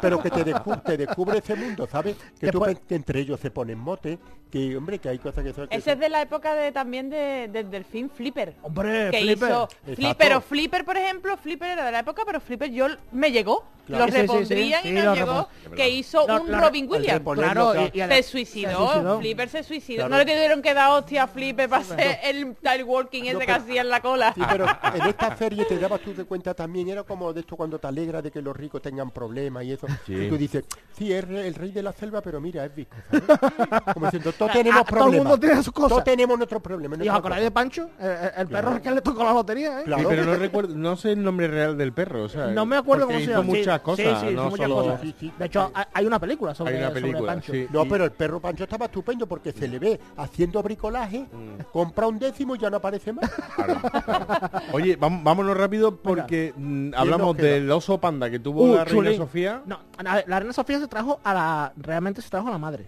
pero que te, descu- te descubre ese mundo, ¿sabes? Que, tú que entre ellos se ponen mote, que hombre, que hay cosas que son... que Ese es de la época de también de, de- del film Flipper. Hombre, que Flipper. hizo. Flipper, pero Flipper, por ejemplo, Flipper era de la época, pero Flipper yo me llegó. Claro. Lo Sí, sí, sí, repondrían sí, y lo nos llegó repon- que hizo un Robin Williams. Claro, claro. y, y a- Se suicidó, suicidó. Flipper se suicidó. Claro. No le tuvieron que dar hostia a Flipper para hacer el tile walking ese que hacía en la cola. Sí, pero en esta serie te dabas tú de cuenta también, era como de esto cuando te alegra de que los ricos tengan problemas y eso. Sí. Y tú dices, sí, es el rey de la selva, pero mira, es visco, ¿sabes? Como diciendo, todos tenemos Ah, todo el problemas. mundo tiene sus cosas. Todos tenemos nuestros problemas. ¿Y os acordáis de. Pancho? El, el- el perro que le tocó la lotería, ¿eh? Claro. Sí, pero no recuerdo, no sé el nombre real del perro, o sea, No me acuerdo cómo se llama. Sí, muchas cosas, sí, sí, hizo no muchas solo- cosas. Sí, sí. De hecho, hay- una película sobre, Hay una sobre película, Pancho. sí. No, pero el perro Pancho estaba estupendo porque se le ve haciendo bricolaje, compra un décimo y ya no aparece más. Claro, claro. Oye, vámonos rápido porque mm, hablamos del oso panda que tuvo Uh, la reina chulín. Sofía. No, la reina Sofía se trajo a la... Realmente se trajo a la madre.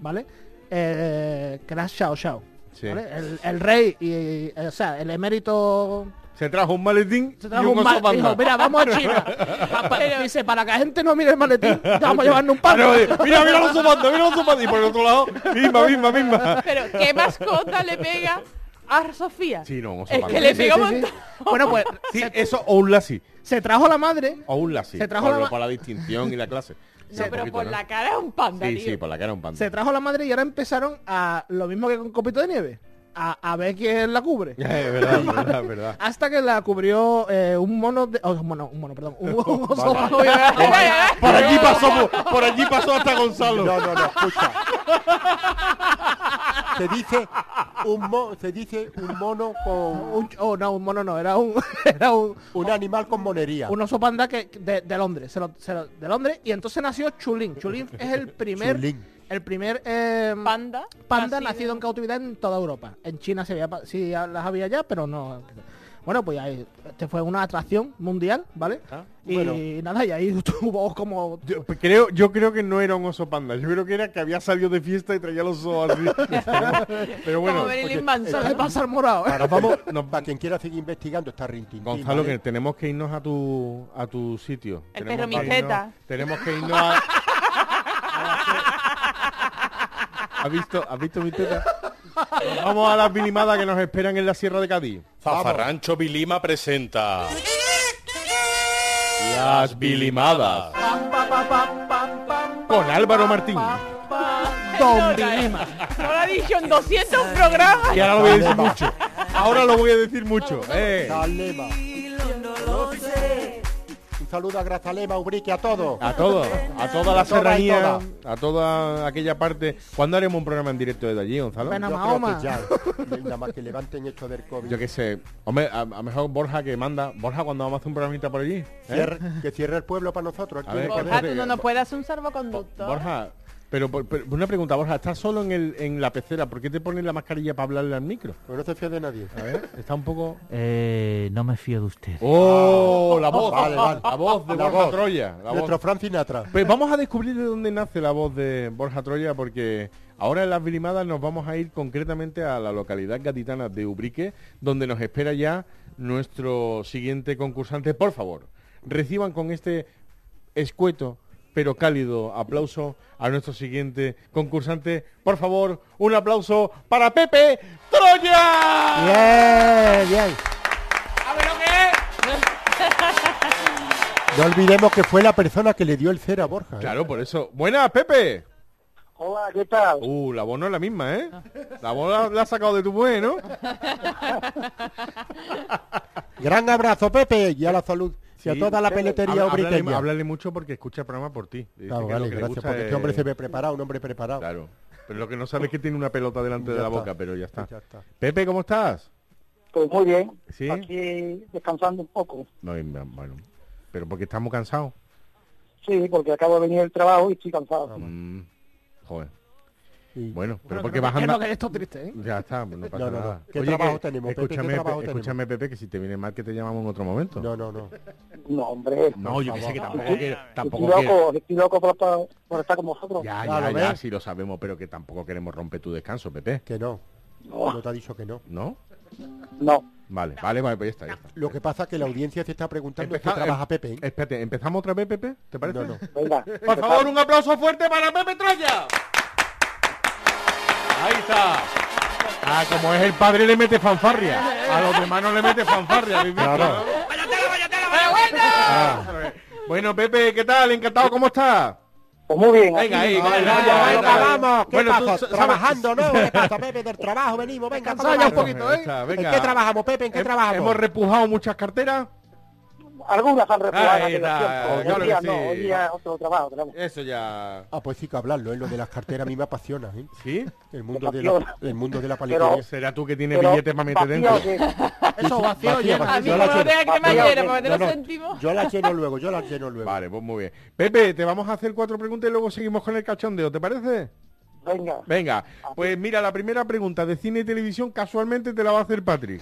¿vale? Eh, que era Xiao Xiao. Sí. ¿vale? El, el rey y- o sea, el emérito Se trajo un maletín se y un un panda. dijo, mira, vamos a China. Dice, para que la gente no mire el maletín, te vamos a llevarnos un Ah, no, pan. eh, mira, mira oso panda, mira oso panda. Y por el otro lado, misma, misma, misma. Pero ¿qué mascota le pega a Sofía? Sí, no, es panda. que le pega sí, un sí. montón. Bueno, pues Sí, se, eso o un lassi. se trajo la madre. O un lassi. Se trajo la lo- ma- por la distinción y la clase. No, pero poquito, por ¿no? la cara es un panda, Sí, tío. sí, por la cara un panda. Se trajo la madre y ahora empezaron a lo mismo que con Copito de Nieve. A, a ver quién la cubre. Es verdad, verdad, verdad. Hasta que la cubrió eh, un mono de. oh, un mono, un mono, perdón. Un, un oso. Por allí pasó, por, por allí pasó hasta Gonzalo. No, no, no, escucha. Se dice un mo- se dice un mono con Un- oh, no, un mono no, era un, era un, un animal con monería. un oso panda que, de, de Londres. se lo- se lo- de Londres. Y entonces nació Chulín. Chulín es el primer. Chulín. El primer eh, Panda. panda nacido. nacido en cautividad en toda Europa. En China se había, pa- sí las había ya, pero no. Bueno, pues ahí, este fue una atracción mundial, ¿vale? Ah, y bueno. nada, y ahí tuvo como... Yo pues, creo, yo creo que no era un oso panda. Yo creo que era que había salido de fiesta y traía los ojos así. Pero bueno, Como Marilyn oye, Manson. Se le pasa al morado, ¿eh? Ahora vamos, No. para quien quiera seguir investigando está Rintintín. Gonzalo, ¿vale? que tenemos que irnos a tu a tu sitio. El Tenemos perro Tenemos que irnos a... ¿Has visto, ¿Has visto mi teta? Vamos a las bilimadas que nos esperan en la Sierra de Cádiz. Zafarrancho Vilima presenta. Las bilimadas. Con Álvaro Martín. Don Vilima. No lo ha dicho en 200 programas. Y ahora lo voy a decir mucho. Ahora lo voy a decir mucho. Eh. Un saludo a Grazalema, Ubrique, a todos. A todos, a toda la A serranía, toda. a toda aquella parte. ¿Cuándo haremos un programa en directo desde allí, Gonzalo? A Yo creo que ya, nada más que levanten esto del COVID. Yo qué sé. Hombre, a, a lo mejor Borja que manda. Borja, cuando vamos a hacer un programita por allí. ¿eh? Cierre- que cierre el pueblo para nosotros. A aquí ver, no ¿qué podemos. Borja, tú no nos puedes hacer un salvoconducto. Borja, pero, pero una pregunta, Borja, ¿estás solo en, el, en la pecera? ¿Por qué te pones la mascarilla para hablarle al micro? Pues no se fía de nadie. A ver, está un poco... Eh, no me fío de usted. ¡Oh! La voz, Vale, vale. la voz de La Borja voz. Troya. La voz. Nuestro Fran Sinatra. Pues vamos a descubrir de dónde nace la voz de Borja Troya porque ahora en las Vilimadas nos vamos a ir concretamente a la localidad gaditana de Ubrique, donde nos espera ya nuestro siguiente concursante. Por favor, reciban con este escueto pero cálido aplauso a nuestro siguiente concursante. Por favor, un aplauso para Pepe Troya. Bien, bien. No olvidemos que fue la persona que le dio el cero a Borja. ¿eh? Claro, por eso. Buenas, Pepe. Hola, ¿qué tal? Uh, la voz no es la misma, ¿eh? La voz la, la has sacado de tu mujer, ¿no? Gran abrazo, Pepe, y a la salud. y a Sí. toda la peletería Habla- háblale, háblale mucho porque escucha el programa por ti. Dice Claro, que vale, lo que gracias, porque este es- hombre se ve preparado, un hombre preparado. Claro. Pero lo que no sabe es que tiene una pelota delante de la está. boca, pero ya está. Ya está. Pepe, ¿cómo estás? Pues muy bien. ¿Sí? Aquí descansando un poco. No, bueno, pero porque estamos cansados. Sí, porque acabo de venir del trabajo y estoy cansado. Mm, joder. Bueno, pero Bueno, porque vas que- andando... que esto es triste, ¿eh? Ya está, no pasa No, no, no. nada. ¿Qué trabajo que- tenemos, Pepe? ¿Qué Escúchame, trabajo Pe- tenemos? escúchame, Pepe, que si te viene mal que te llamamos en otro momento. No, no, no. No, hombre. No, yo que sé que tampoco quiero... Estoy Tampoco loco, estoy loco por estar, por estar con vosotros. Ya, Ya, ya, sí lo sabemos, pero que tampoco queremos romper tu descanso, Pepe. Que no. No te ha dicho que no. ¿No? No. Vale, vale, vale, pues ya está, ya está. Lo que pasa es que la audiencia se está preguntando Empeza- qué trabaja em- Pepe. ¿eh? Espérate, ¿empezamos otra vez, Pepe? ¿Te parece? No, no. Venga. Por favor, un aplauso fuerte para Pepe Troya. Ahí está. Ah, como es el padre le mete fanfarria. A los demás no le mete fanfarria. ¿habéis visto, Claro. Ah. Bueno, Pepe, ¿qué tal? Encantado, ¿cómo estás? Pues muy bien. Venga, ahí, Venga, venga, venga, venga, vamos, ¿qué Bueno, tú pasa? Trabajando, ¿no? ¿Qué pasa, Pepe? Del trabajo venimos, venga, Cansado ¿cómo ya un vamos? poquito, ¿eh? ¿En qué trabajamos, Pepe? ¿En qué trabajamos? Hemos repujado muchas carteras. Algunas han refugado Ahí en aquel está, tiempo. claro Hoy día que no, sí. hoy día es otro trabajo tenemos. Eso ya. Ah, pues sí que hablarlo, ¿eh? Lo de las carteras a mí me apasiona, ¿eh? ¿Sí? El mundo de la, el mundo de la Pero- paliquería. Será tú que tienes billetes para meter vacío dentro. de- Eso vacío vacía, llena. A mí la como no cremallera para meter No, los céntimos. yo las lleno luego, yo las lleno luego. Vale, pues muy bien. Pepe, te vamos a hacer cuatro preguntas y luego seguimos con el cachondeo, ¿te parece? Venga. Venga, pues mira, la primera pregunta de cine y televisión casualmente te la va a hacer Patrick.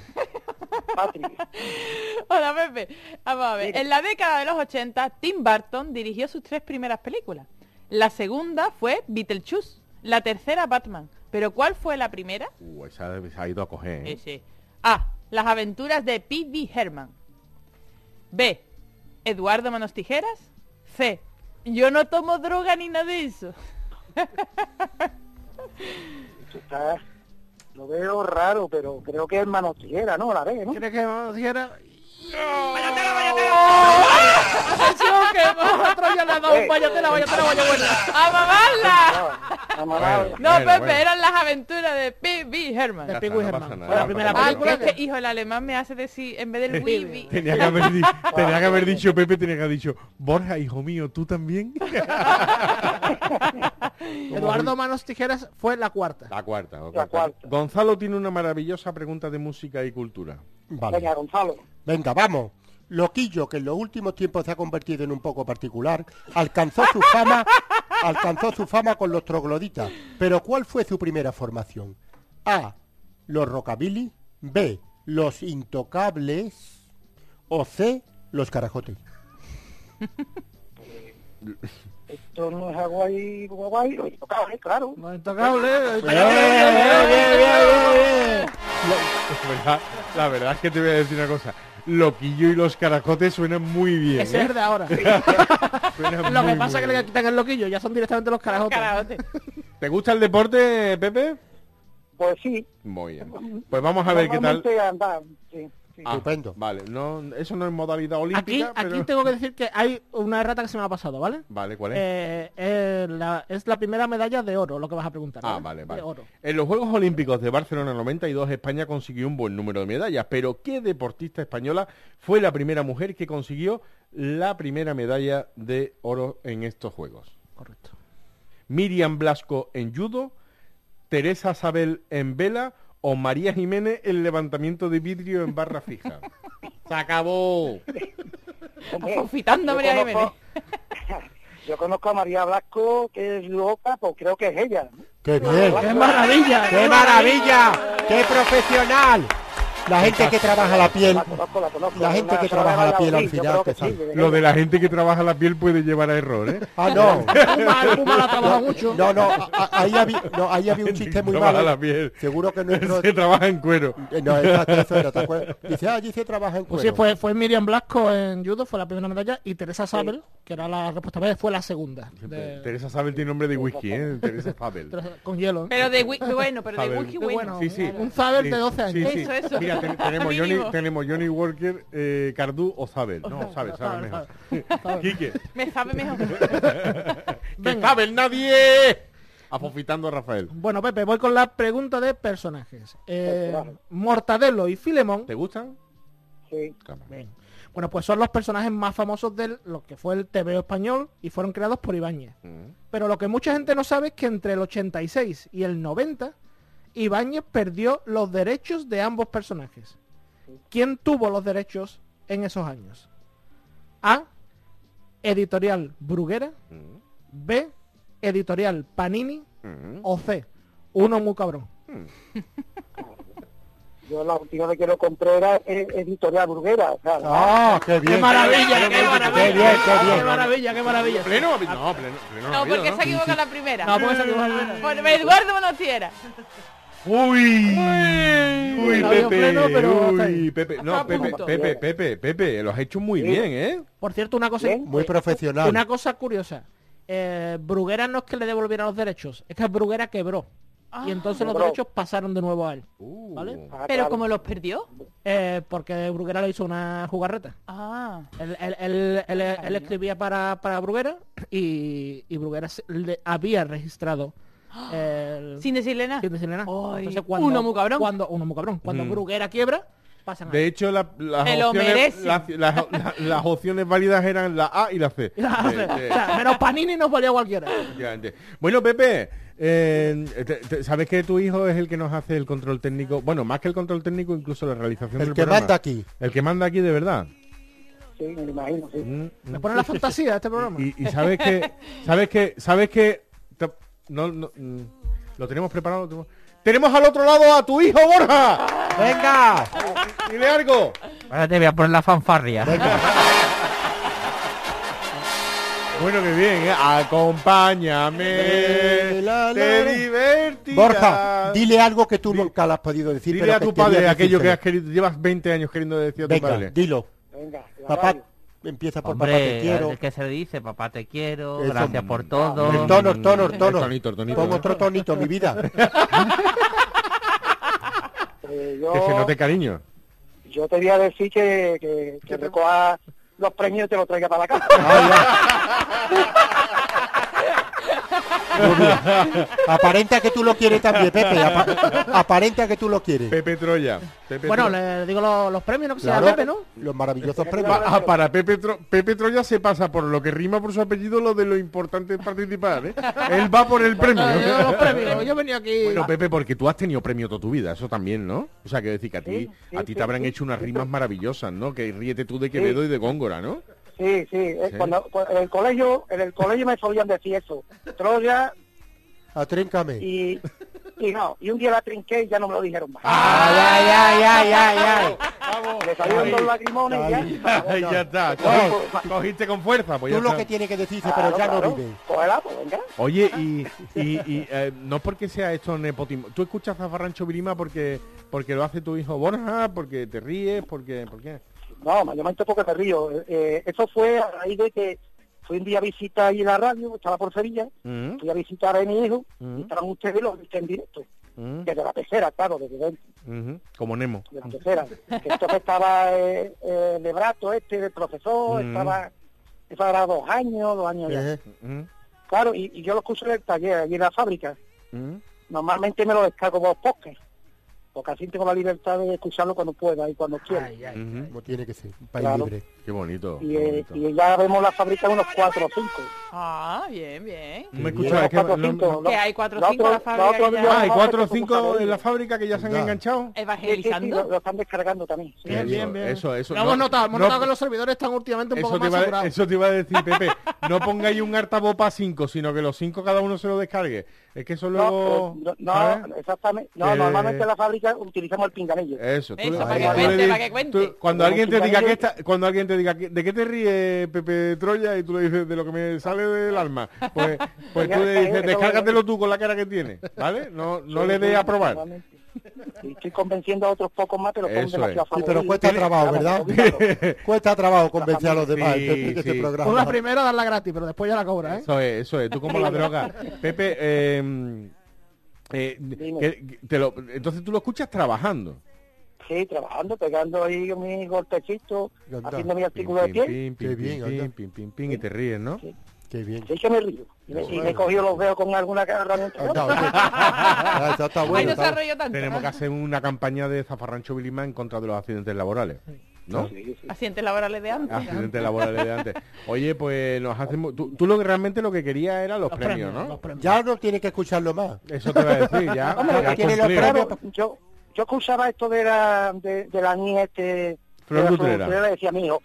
Patrick. Hola, Pepe. Vamos a ver. En la década de los 80, Tim Burton dirigió sus tres primeras películas. La segunda fue Beetlejuice. La tercera, Batman. ¿Pero cuál fue la primera? Uh, esa se ha ido a coger, ¿eh? A. Las aventuras de P.B. Herman. B. Eduardo Manos Tijeras. C. Yo no tomo droga ni nada de eso. Lo veo raro, pero creo que es mano tijera, ¿no? La ve, ¿no? ¿Quieres que me dijera? ¡Atención, que Otro ya le ha dado un vayatela, vayatela, vaya buena. ¡A mamarla! No, Bueno, Pepe, bueno. eran las aventuras de P.B. Herman. De no la primera Ah, es que... hijo, el alemán me hace decir, en vez del Wibi. Tenía que haber, di- tenía que haber dicho Pepe, tenía que haber dicho, Borja, hijo mío, ¿tú también? Eduardo Manos Tijeras fue la cuarta. La cuarta, La cuarta. Gonzalo tiene una maravillosa pregunta de música y cultura. Vale. Venga, Gonzalo. Venga, vamos. Loquillo, que en los últimos tiempos se ha convertido en un poco particular, alcanzó su fama, alcanzó su fama con los trogloditas. Pero ¿cuál fue su primera formación? A. Los rockabilly. B. Los intocables. O C. Los carajotes. Esto no es Hawaii, Hawaii, lo intocable, claro. Los intocables. Bien, bien, bien, bien, bien. La verdad, la verdad es que te voy a decir una cosa. Loquillo y los caracotes suenan muy bien. Ese es ¿eh? el de ahora. Lo que pasa es que le quitan el loquillo, ya son directamente los bien. ¿Te gusta el deporte, Pepe? Pues sí. Muy bien. Pues vamos a ver qué tal. Normalmente anda, sí, sí. Ah, Estupendo. Vale, no, eso no es modalidad Aquí, olímpica, aquí pero... tengo que decir que hay una errata que se me ha pasado, ¿vale? Vale, ¿cuál es? Eh, eh, la- es la primera medalla de oro, lo que vas a preguntar. Ah, vale, vale. De oro. En los Juegos Olímpicos de Barcelona 92, España consiguió un buen número de medallas, pero ¿qué deportista española fue la primera mujer que consiguió la primera medalla de oro en estos Juegos? Correcto. Miriam Blasco en judo, Teresa Sabel en vela o María Jiménez en levantamiento de vidrio en barra fija. Se acabó. Confitando a yo María conozco- Yo conozco a María Blasco, que es loca, pues creo que es ella. ¡Qué bien! ¡Qué maravilla! ¡Qué maravilla! ¡Qué profesional! La gente que trabaja la piel, La conozco, la conozco. la gente que trabaja la piel al sí, final te sí, Lo de la gente que trabaja la piel puede llevar a error, ¿eh? Ah, no. No, no, ahí había, no, ahí había un chiste muy malo. la piel. Seguro que nuestro... Se trabaja en cuero. Eh, No, exacto, eso era, ¿te acuerdas? Dice, ah, allí se trabaja en Pues cuero. sí, fue, fue Miriam Blasco en judo, fue la primera medalla, y Teresa Sabel, que era la respuesta B, fue la segunda. de- Teresa Sabel tiene nombre de whisky, ¿eh? Teresa Sabel. Con hielo. ¿eh? Pero de wi- bueno, pero de Sabel. whisky bueno. Sí, sí. Un Zabel Sí, de 12 años. sí, sí. Eso, eso. Mira, ten- tenemos, Johnny, tenemos Johnny Walker, eh, Cardú o Zabel. No, Zabel, Zabel mejor. Quique. Me sabe mejor. ¡Que Venga. Zabel nadie! Afofitando a Rafael. Bueno, Pepe, voy con la pregunta de personajes. Eh. Mortadelo y Filemón. ¿Te gustan? Sí. Bien. Bueno, pues son los personajes más famosos de lo que fue el TVO español y fueron creados por Ibáñez. Mm. Pero lo que mucha gente no sabe es que entre el 86 y el 90, Ibáñez perdió los derechos de ambos personajes. ¿Quién tuvo los derechos en esos años? A. Editorial Bruguera. B. Editorial Panini. O C. Uno muy cabrón. Yo la última vez que lo compré era editorial burguera. O sea, ¡Ah, qué bien! ¡Qué maravilla! ¡Qué maravilla! ¡Qué bien, qué bien! ¡Qué maravilla! ¡Qué maravilla! ¿Pleno? No, pleno, pleno No, porque se ha equivocado la primera. No, porque se equivocó la primera. Por Eduardo Monotiera. Uy, uy, Pepe, uy, Pepe, no, A Pepe. Pepe, Pepe, Pepe, lo has hecho muy bien, ¿eh? Por cierto, una cosa. Muy profesional. una cosa curiosa. Eh, Bruguera no es que le devolviera los derechos, es que Bruguera quebró. y entonces los derechos pasaron de nuevo a él. Uh. ¿Vale? Ah, Pero claro. como los perdió. Eh, porque Bruguera le hizo una jugarreta. Ah. Él, él- él- él- él escribía para, para Bruguera y, y Bruguera se- le había registrado el... Sin decirle nada. sin decirle nada. Entonces, cuando, uno muy cabrón. Cuando, uno muy cabrón. Cuando Mm. Bruguera quiebra, pasan De hecho, la- las, opciones, merece. las, las- las- las opciones válidas eran la A y la C. Sea, Eh, eh, menos Panini nos valía cualquiera. Bueno, Pepe, eh, te- te- ¿sabes que tu hijo es el que nos hace el control técnico? Bueno, más que el control técnico, incluso la realización El del que programa. manda aquí. El que manda aquí de verdad. Sí, me lo imagino, sí. Mm, Me mm. pone la fantasía este programa. Y, y sabes que, sabes que, sabes que, no, no, mm, lo tenemos preparado. lo tenemos- Tenemos al otro lado a tu hijo Borja. ¡Venga! Dile algo. Ahora te voy a poner la fanfarria. Bueno, que bien, ¿eh? Acompáñame, La, la, te divertirás. Borja, dile algo que tú nunca le has podido decir. Dile pero a tu padre aquello que has querido, llevas 20 años queriendo decir a tu Venga, padre. dilo. Venga, la Papá, radio. Empieza por papá te Hombre, quiero. ¿el que se dice? Papá te quiero, Eso. gracias por todo. El tono, el tono, el tono. El tonito, el tonito, Pon ¿no? otro tonito, mi vida. Eh, yo, Que se note cariño. yo te voy a decir que, que, que recoja los premios y te los traiga para la casa. Aparenta que tú lo quieres también, Pepe. apa- aparenta que tú lo quieres. Pepe Troya. Pepe Bueno, Troya. le digo los, los premios, ¿no? Que sea Pepe, ¿no? Los maravillosos premios. ah, para Pepe, Tro- Pepe Troya se pasa por lo que rima por su apellido lo de lo importante es participar, ¿eh? Él va por el premio. Yo los premios. Yo venido aquí. Bueno, Pepe, porque tú has tenido premio toda tu vida, eso también, ¿no? O sea, que decir que a ti, Sí, sí, a ti te habrán sí. hecho unas rimas maravillosas, ¿no? Que ríete tú de Quevedo y de Góngora, ¿no? Sí, sí, eh, Sí. Cuando, cu- en el colegio, en el colegio me solían decir eso. Troya Atríncame. y, y no, y un día la trinqué y ya no me lo dijeron más. Ay, ay, ay, ay, ay, ay. Le salieron dos lagrimones y ya. Ay, ya está. No. Cogi- Cogiste con fuerza, pues ya Tú lo que tienes que decirse, Claro, pero ya no claro. vive. Cógela, pues venga. Oye, y, y, y, eh, no porque sea esto nepotismo. ¿Tú escuchas Zafarrancho Vilima porque porque lo hace tu hijo Borja, porque te ríes, porque ¿por qué? No, mayormente porque me río. Eh, eh, eso fue a raíz de que fui un día a visitar ahí la radio, estaba por Sevilla, Mm, fui a visitar a mi hijo, Mm. y estaban ustedes los viste en directo. mm, Desde la pecera, claro, desde dentro, Como Nemo. de la pecera. Que entonces estaba eh, eh, Lebrato este del profesor, Mm. estaba, estaba era dos años, dos años ya. Eh, Mm, Claro, y, y yo lo escucho en el taller, allí en la fábrica. mm. Normalmente me lo descargo por podcast, porque así tengo la libertad de escucharlo cuando pueda y cuando quiera. Ay. Como tiene que ser. Un país Claro. libre. Qué bonito. Y, qué eh, bonito. y ya vemos la fábrica unos cuatro o cinco. Ah, bien, bien. ¿Me bien. escuchas? Es que Cuatro o no- cinco, no- ¿no? Que hay cuatro o La cinco en la fábrica Ah, hay no, cuatro o que como cinco sabe en la fábrica que ya se han enganchado. Sí, sí, sí, Evangelizando. lo, lo están descargando también. sí. Bien, bien, bien. Eso, eso. Lo hemos no- notado, hemos no- notado que los servidores están últimamente un poco más saturados. eso te iba a decir, Pepe. No pongáis un altavoz para cinco, sino que los cinco cada uno se lo descargue. Es que eso luego... No, eh, no, no, exactamente. No, Que- normalmente en la fábrica utilizamos el pinganillo. Eso, tú Eso, para que tú le cuente, dices- para que cuente. tú- cuando alguien te diga que está, cuando alguien te diga que- de qué te ríe Pepe Troya y tú le dices de lo que me sale del alma, pues, pues tú le dices descárgatelo tú con la cara que tienes, ¿vale? No, no Sí, le des a probar. Y estoy convenciendo a otros pocos más, pero son Eso demasiado Sí, pero favoritos. cuesta trabajo, ¿verdad? Cuesta trabajo convencer a los demás Sí, de que este sí. programa. Con la primera darla gratis, pero después ya la cobra, ¿eh? Eso es, eso es. Tú como la droga. Pepe, eh, eh, Dime. que- que te lo- entonces tú lo escuchas trabajando. Sí, trabajando, pegando ahí mis golpecitos, Anda. haciendo mi Pim, artículo de pim, pie. pim, Qué pim, bien, pim, anda. pim, pim, pim, y te ríes, ¿no? Sí. Qué bien. Sí que me río. Y me, y me he cogido los dedos con alguna herramienta. Anda, oye. Ah, eso está Ay, bueno. no está-. Tenemos que hacer una campaña de Zafarrancho Vilima en contra de los accidentes laborales. ¿no? Sí, sí. Accidentes laborales de antes. Accidentes laborales de antes. Oye, pues nos hacemos... Tú, tú lo que realmente lo que querías era los, Los premios, premios, ¿no? los premios. Ya no tiene que escucharlo más. Eso te iba a decir, ya. Hombre, ya tiene los premios. Yo, yo escuchaba esto de la, de, de la niña este, Flor de la Dutrera. Dutrera, le decía mi hijo,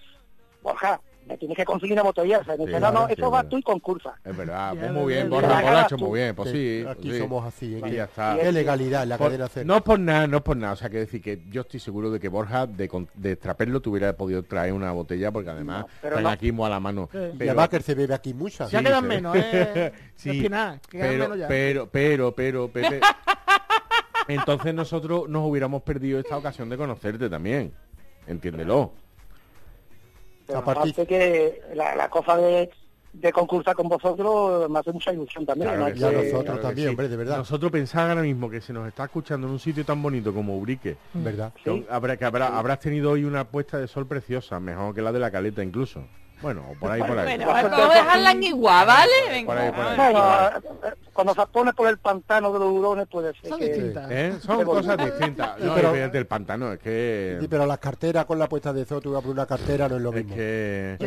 Borja, me tienes que conseguir una botella. Me dice, no, no, sí, eso va bueno. tú y con cursa. Es verdad, pues muy bien, Borja. Colacho, muy bien, pues sí. Aquí pues sí. somos así. Y Qué- ya está. Qué legalidad la Por- cadena hacer. no es por nada, no es por nada. O sea, que decir que yo estoy seguro de que Borja de, con- de Traperlo te hubiera podido traer una botella porque además No, pero están no. aquí muy a la mano. Sí. Y además que se bebe aquí mucha. Ya quedan menos, ¿eh? Sí, pero, pero, pero, pero, Pepe, Entonces nosotros nos hubiéramos perdido esta ocasión de conocerte también. Entiéndelo. Pero Aparte- aparte que la, la cosa de, de concursar con vosotros me hace mucha ilusión también. Claro ¿no? que Y a Que- nosotros claro también, sí. hombre, de verdad. Nosotros pensamos ahora mismo que se nos está escuchando en un sitio tan bonito como Ubrique. ¿Verdad? Sí. Habrá, que habrá, habrás tenido hoy una puesta de sol preciosa, mejor que la de la caleta incluso. Bueno, o por ahí, por ahí. Bueno, vamos a dejarla en igual, ¿vale? Venga, Por ahí, por ahí. vamos. Bueno, eh, cuando se pone por el pantano de los hurones puede ser Son que... distintas. ¿Eh? Son cosas distintas. No, pero- evidente, el pantano, es que... Sí, pero las carteras con la puesta de zoo, tú vas por una cartera, no es lo Es mismo. que...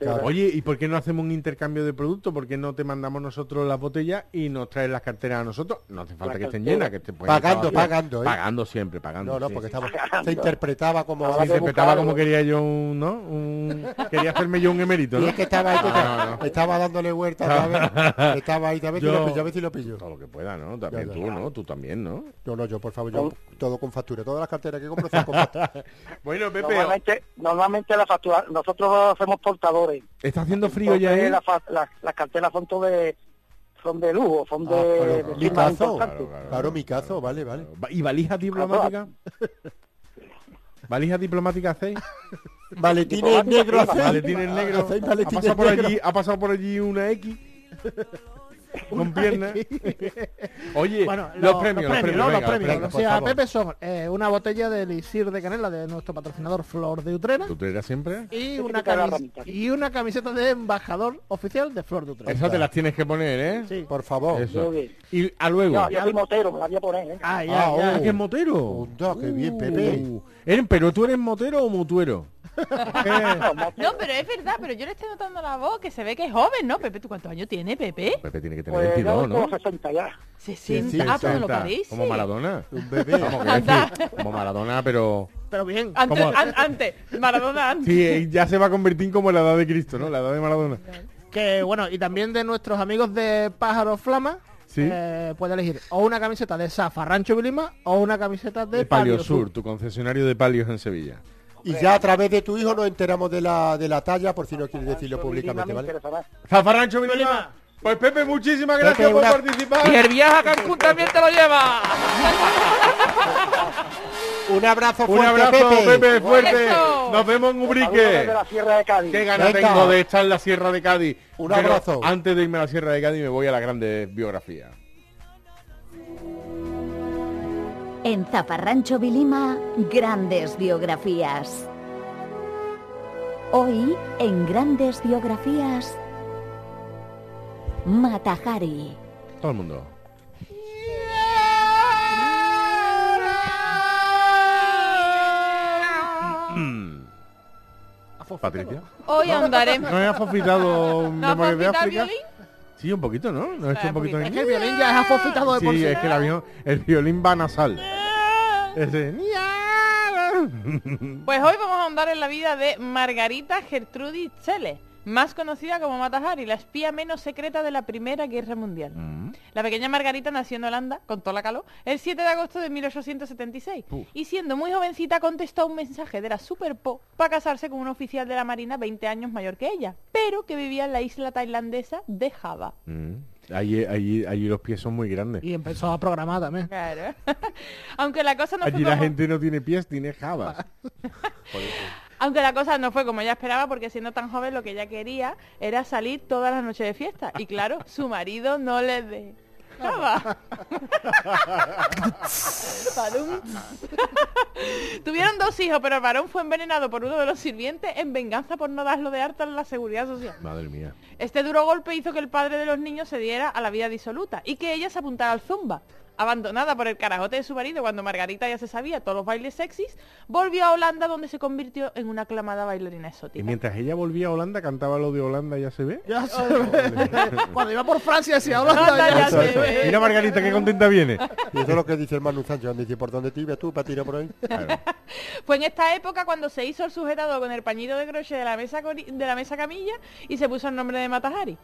Claro. Oye, ¿y por qué no hacemos un intercambio de productos? ¿Por qué no te mandamos nosotros las botellas y nos traes las carteras a nosotros? No hace falta La que estén llenas, que te pueden Pagando, pagando, ¿eh? Pagando siempre, pagando. No, no, sí. porque estamos, Pagando. se interpretaba como... Se interpretaba como quería yo un, ¿no? Un- Quería hacerme yo un emérito, Y ¿no? es que estaba ahí, No, no, no. estaba dándole vueltas, ¿sabes? Estaba ahí, a ver si Yo- lo pillo, a ver si lo pillo. Todo lo que pueda, ¿no? También Ya, tú, ya. ¿no? Tú también, ¿no? No, no, yo, por favor, yo todo con factura. Todas las carteras que compro son con factura. Bueno, Pepe, Normalmente, normalmente la factura, nosotros somos portadores. ¿está haciendo frío ya, eh? la la- las carteras son todo de son de lujo, son de, Ah, pero de mi caso. importantes. Claro, mi caso, vale, vale. ¿Y valija diplomática? ¿Valija diplomática hacéis? Maletines negros hacéis. Maletines negros. Hacéis ¿Ha pasado, por allí, ¿Ha pasado por allí una X? Con piernas. Oye, Bueno, los, lo- premios, los los premios, ¿no? venga, los premios. venga, O sea. Pepe son eh, una botella de elixir de canela de nuestro patrocinador Flor de Utrera ¿Tú te eras siempre? y Hay una, que quitar la camis- ramita. y una camiseta de embajador oficial de Flor de Utrera. Esas te las tienes que poner, ¿eh? Sí. Por favor. Eso. Y a luego. Yo, yo soy motero, me la voy a poner. ¿eh? Ah, ya, Ah, ya. Que es motero. Onda, qué bien, Pepe. Uh, ¿eres- ¿Pero tú eres motero o mutuero? No, pero es verdad, pero yo le estoy notando la voz, que se ve que es joven, ¿no? Pepe, ¿tú cuántos años tiene, Pepe? Pepe tiene que tener Pues 22, yo ¿no? tengo 60 ya. 60. sí, ah, pues me lo 60, parece. Como Maradona. Un bebé. Vamos, decir, como Maradona, pero... Pero bien. Antes, antes, Maradona antes. Sí, ya se va a convertir como la edad de Cristo, ¿no? La edad de Maradona. Que bueno, y también de nuestros amigos de Pájaro Flama, Sí. eh, puede elegir o una camiseta de Safa Rancho Vilima o una camiseta de, De Palio Palio Sur, tu concesionario de palios en Sevilla. Y ya a través de tu hijo nos enteramos de la, de la talla, por si no quieres decirlo públicamente, Me ¿vale? Zafarrancho Vilima. Pues Pepe, muchísimas Pepe, gracias por una- participar. Y el viaje a Cancún también te lo lleva. Un abrazo Un fuerte, abrazo, Pepe. Pepe, fuerte. Eso. Nos vemos en Ubrique. desde la Sierra de Cádiz. Qué ganas Venga. tengo de estar en la Sierra de Cádiz. Un Pero abrazo. Antes de irme a la Sierra de Cádiz me voy a la grande biografía. En Zafarrancho Vilima, grandes biografías. Hoy, en grandes biografías, Matajari. Todo el mundo. Patricia. Hoy ahondaremos. ¿No has afofitado ¿No has Memorias de África? violín? Sí, un poquito, ¿no? ¿No hecho Ah, un poquito un de Es que el violín ya es afofitado de por Sí, sí. es que el avión, el violín va nasal. Ese. Pues hoy vamos a ahondar en la vida de Margarita Gertrudis Chele, más conocida como Mata Hari, la espía menos secreta de la Primera Guerra Mundial. Mm. La pequeña Margarita nació en Holanda, con toda la calor, el 7 de agosto de 1876. Uf. Y siendo muy jovencita contestó un mensaje de la Superpo para casarse con un oficial de la Marina 20 años mayor que ella, pero que vivía en la isla tailandesa de Java. Mm. Allí, allí, allí los pies son muy grandes. Y empezó a programar también. Claro. Aunque la cosa no Allí fue la como... gente no tiene pies, tiene jabas. Aunque la cosa no fue como ella esperaba, porque siendo tan joven lo que ella quería era salir todas las noches de fiesta. Y claro, su marido no le dejaba. Tuvieron dos hijos, pero el varón fue envenenado por uno de los sirvientes en venganza por no darlo de harta en la seguridad social. Madre mía. Este duro golpe hizo que el padre de los niños se diera a la vida disoluta y que ella se apuntara al zumba. Abandonada por el carajote de su marido cuando Margarita ya se sabía todos los bailes sexys, volvió a Holanda donde se convirtió en una aclamada bailarina Y exótica. mientras ella volvía a Holanda, cantaba lo de Holanda, ya se ve. Ya se ve. Cuando iba por Francia decía Holanda Anda, ya ya se se ve. ve. Mira Margarita, qué contenta viene. Y eso es lo que dice el Manu Sánchez. Dice, ¿por dónde te ibas tú para tirar por ahí? Claro. Fue en esta época cuando se hizo el sujetado con el pañito de crochet de la mesa de la mesa camilla y se puso el nombre de Matahari.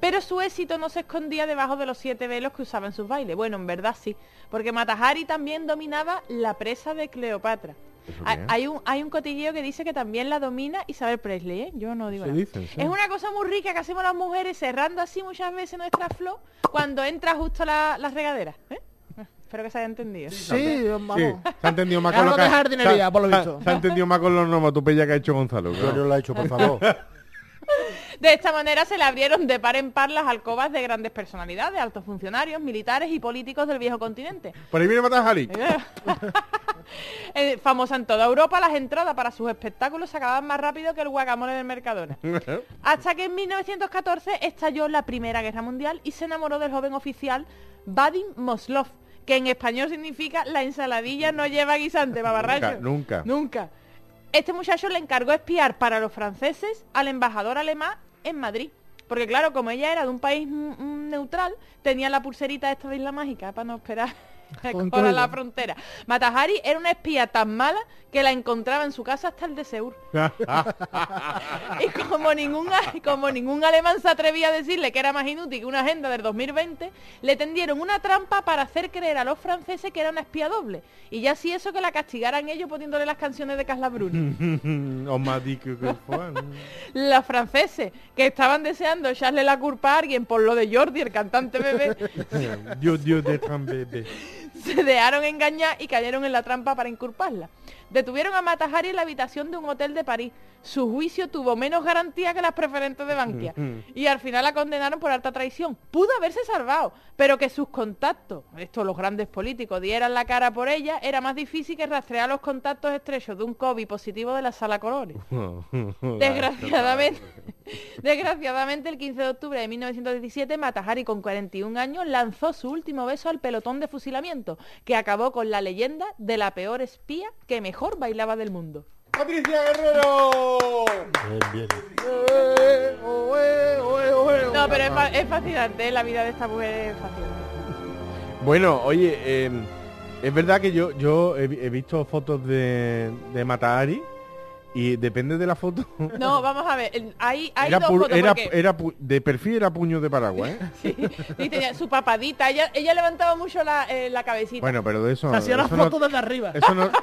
Pero su éxito no se escondía debajo de los siete velos que usaba en sus bailes. Bueno, en verdad sí, porque Matahari también dominaba la presa de Cleopatra. ¿Eso Hay, un, hay un cotilleo que dice que también la domina Isabel Presley, ¿eh? Yo no digo nada. dicen, sí. Es una cosa muy rica que hacemos las mujeres cerrando así muchas veces nuestra flor cuando entra justo la, la regadera. ¿eh? Espero que se haya entendido. Sí, vamos. Sí, se ha entendido más con lo que... de jardinería, se ha- por lo se ha- visto. Se ha entendido más con los que ha hecho Gonzalo. Yo no lo he hecho, por favor. De esta manera se le abrieron de par en par las alcobas de grandes personalidades, altos funcionarios, militares y políticos del viejo continente. Por ahí viene Matas Halik. Eh, famosa en toda Europa, las entradas para sus espectáculos se acababan más rápido que el guacamole del Mercadona. Hasta que en 1914 estalló la Primera Guerra Mundial y se enamoró del joven oficial Vadim Moslov, que en español significa la ensaladilla no lleva guisante, babarracho. Nunca, nunca. Nunca. Este muchacho le encargó espiar para los franceses al embajador alemán en Madrid. Porque claro, como ella era de un país mm, mm, neutral, tenía la pulserita esta de Isla Mágica para no esperar Con la frontera. Matahari era una espía tan mala que la encontraba en su casa hasta el de Seur. Y como ningún, como ningún alemán se atrevía a decirle que era más inútil que una agenda del 2020, le tendieron una trampa para hacer creer a los franceses que era una espía doble. Y ya así eso que la castigaran ellos poniéndole las canciones de Carla Bruni. Los franceses que estaban deseando echarle la culpa a alguien por lo de Jordi, el cantante bebé, Dios, Dios de tan bebé. se dejaron engañar y cayeron en la trampa para inculparla. Detuvieron a Matahari en la habitación de un hotel de París. Su juicio tuvo menos garantía que las preferentes de Bankia. y al final la condenaron por alta traición. Pudo haberse salvado, pero que sus contactos, estos los grandes políticos, dieran la cara por ella, era más difícil que rastrear los contactos estrechos de un COVID positivo de la sala Colores. Desgraciadamente, desgraciadamente el 15 de octubre de 1917 Matahari con 41 años lanzó su último beso al pelotón de fusilamiento, que acabó con la leyenda de la peor espía que mejor bailaba del mundo. ¡Patricia Guerrero! Bien, bien. No, pero es, fa- es fascinante, ¿eh? la vida de esta mujer es fascinante. Bueno, oye, eh, es verdad que yo, yo he visto fotos de, de Matahari y depende de la foto. No, vamos a ver, hay, hay era, dos pu- fotos era, porque- era pu- de perfil era puño de paraguas, ¿eh? sí, sí, tenía su papadita, ella, ella levantaba mucho la, eh, la cabecita. Bueno, pero de eso. Se hacía la eso no- desde arriba. Eso no,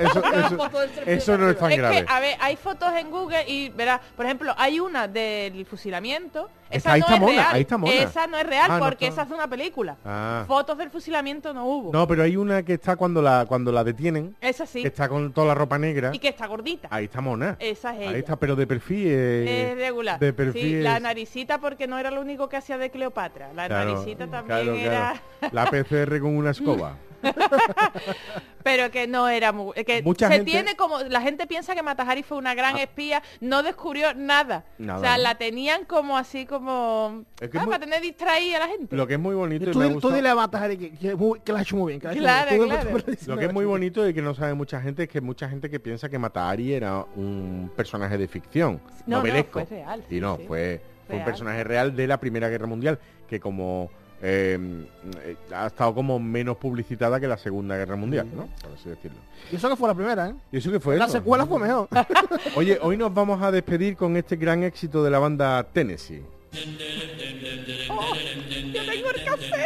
eso, no es tan es grave. que, a ver, hay fotos en Google y verás, por ejemplo, hay una del fusilamiento. Esa ahí no está es mona, real. ahí está mona. Esa no es real Ah, porque esa es una película. Ah. Fotos del fusilamiento no hubo. No, pero hay una que está cuando la cuando la detienen, Esa sí. que está con toda la ropa negra. Y que está gordita. Ahí está mona. Esa es ella. Ahí está, pero de perfil eh, Es regular. De perfil. Sí, la es- naricita porque no era lo único que hacía de Cleopatra. La claro, naricita también claro, era... claro. La PCR con una escoba. Pero que no era muy... que Mucha se gente- tiene como... La gente piensa que Matahari fue una gran espía. No descubrió nada. Nada, o sea, ¿no? la tenían como así como... Es que ah, es muy- para tener distraída a la gente. Lo que es muy bonito y Tú, me gustado- dile a Matahari que, que, muy- que la ha hecho muy bien. Que la ha hecho Claro, muy bien. Lo que es muy bonito y que no sabe mucha gente es que mucha gente que piensa que Matahari era un personaje de ficción, No, no, novelesco. fue real, y sí, no, sí. fue, fue un personaje real de la Primera Guerra Mundial que como eh, eh, ha estado como menos publicitada que la Segunda Guerra Mundial, ¿no? Por así decirlo. Y eso que fue la primera, ¿eh? ¿Y eso qué fue? La eso? secuela fue mejor. Oye, hoy nos vamos a despedir con este gran éxito de la banda Tennessee. ¡Yo tengo el café!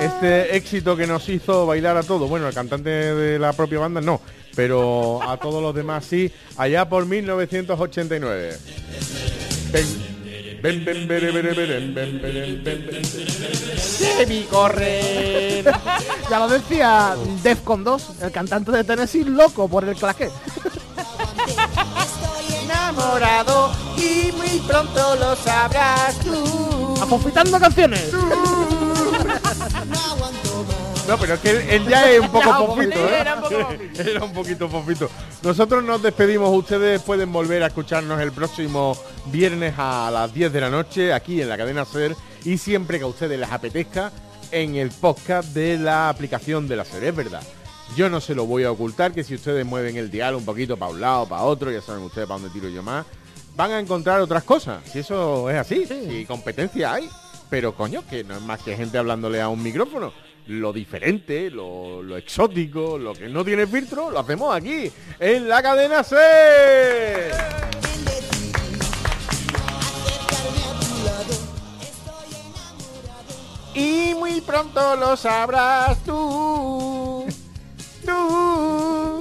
Este éxito que nos hizo bailar a todos, bueno, el cantante de la propia banda no, pero a todos los demás sí, allá por 1989. Ven, Debí correr. ya lo decía Defcon 2, el cantante de Tennessee loco por el claqué. Enamorado y muy pronto lo sabrás tú. Aconfitando canciones. No, pero es que él, él ya es un poco fofito, sí, ¿eh? era un poco fofito. Era un poquito. Nosotros nos despedimos, ustedes pueden volver a escucharnos el próximo viernes a las 10 de la noche aquí en la cadena SER y siempre que a ustedes les apetezca en el podcast de la aplicación de la SER, es verdad. Yo no se lo voy a ocultar que si ustedes mueven el dial un poquito para un lado, para otro, ya saben ustedes para dónde tiro yo más, van a encontrar otras cosas. Si eso es así, si competencia hay, pero coño, que no es más que gente hablándole a un micrófono lo diferente, lo, exótico, lo que no tiene filtro, lo hacemos aquí, en la cadena C. Y muy pronto lo sabrás tú. Tú.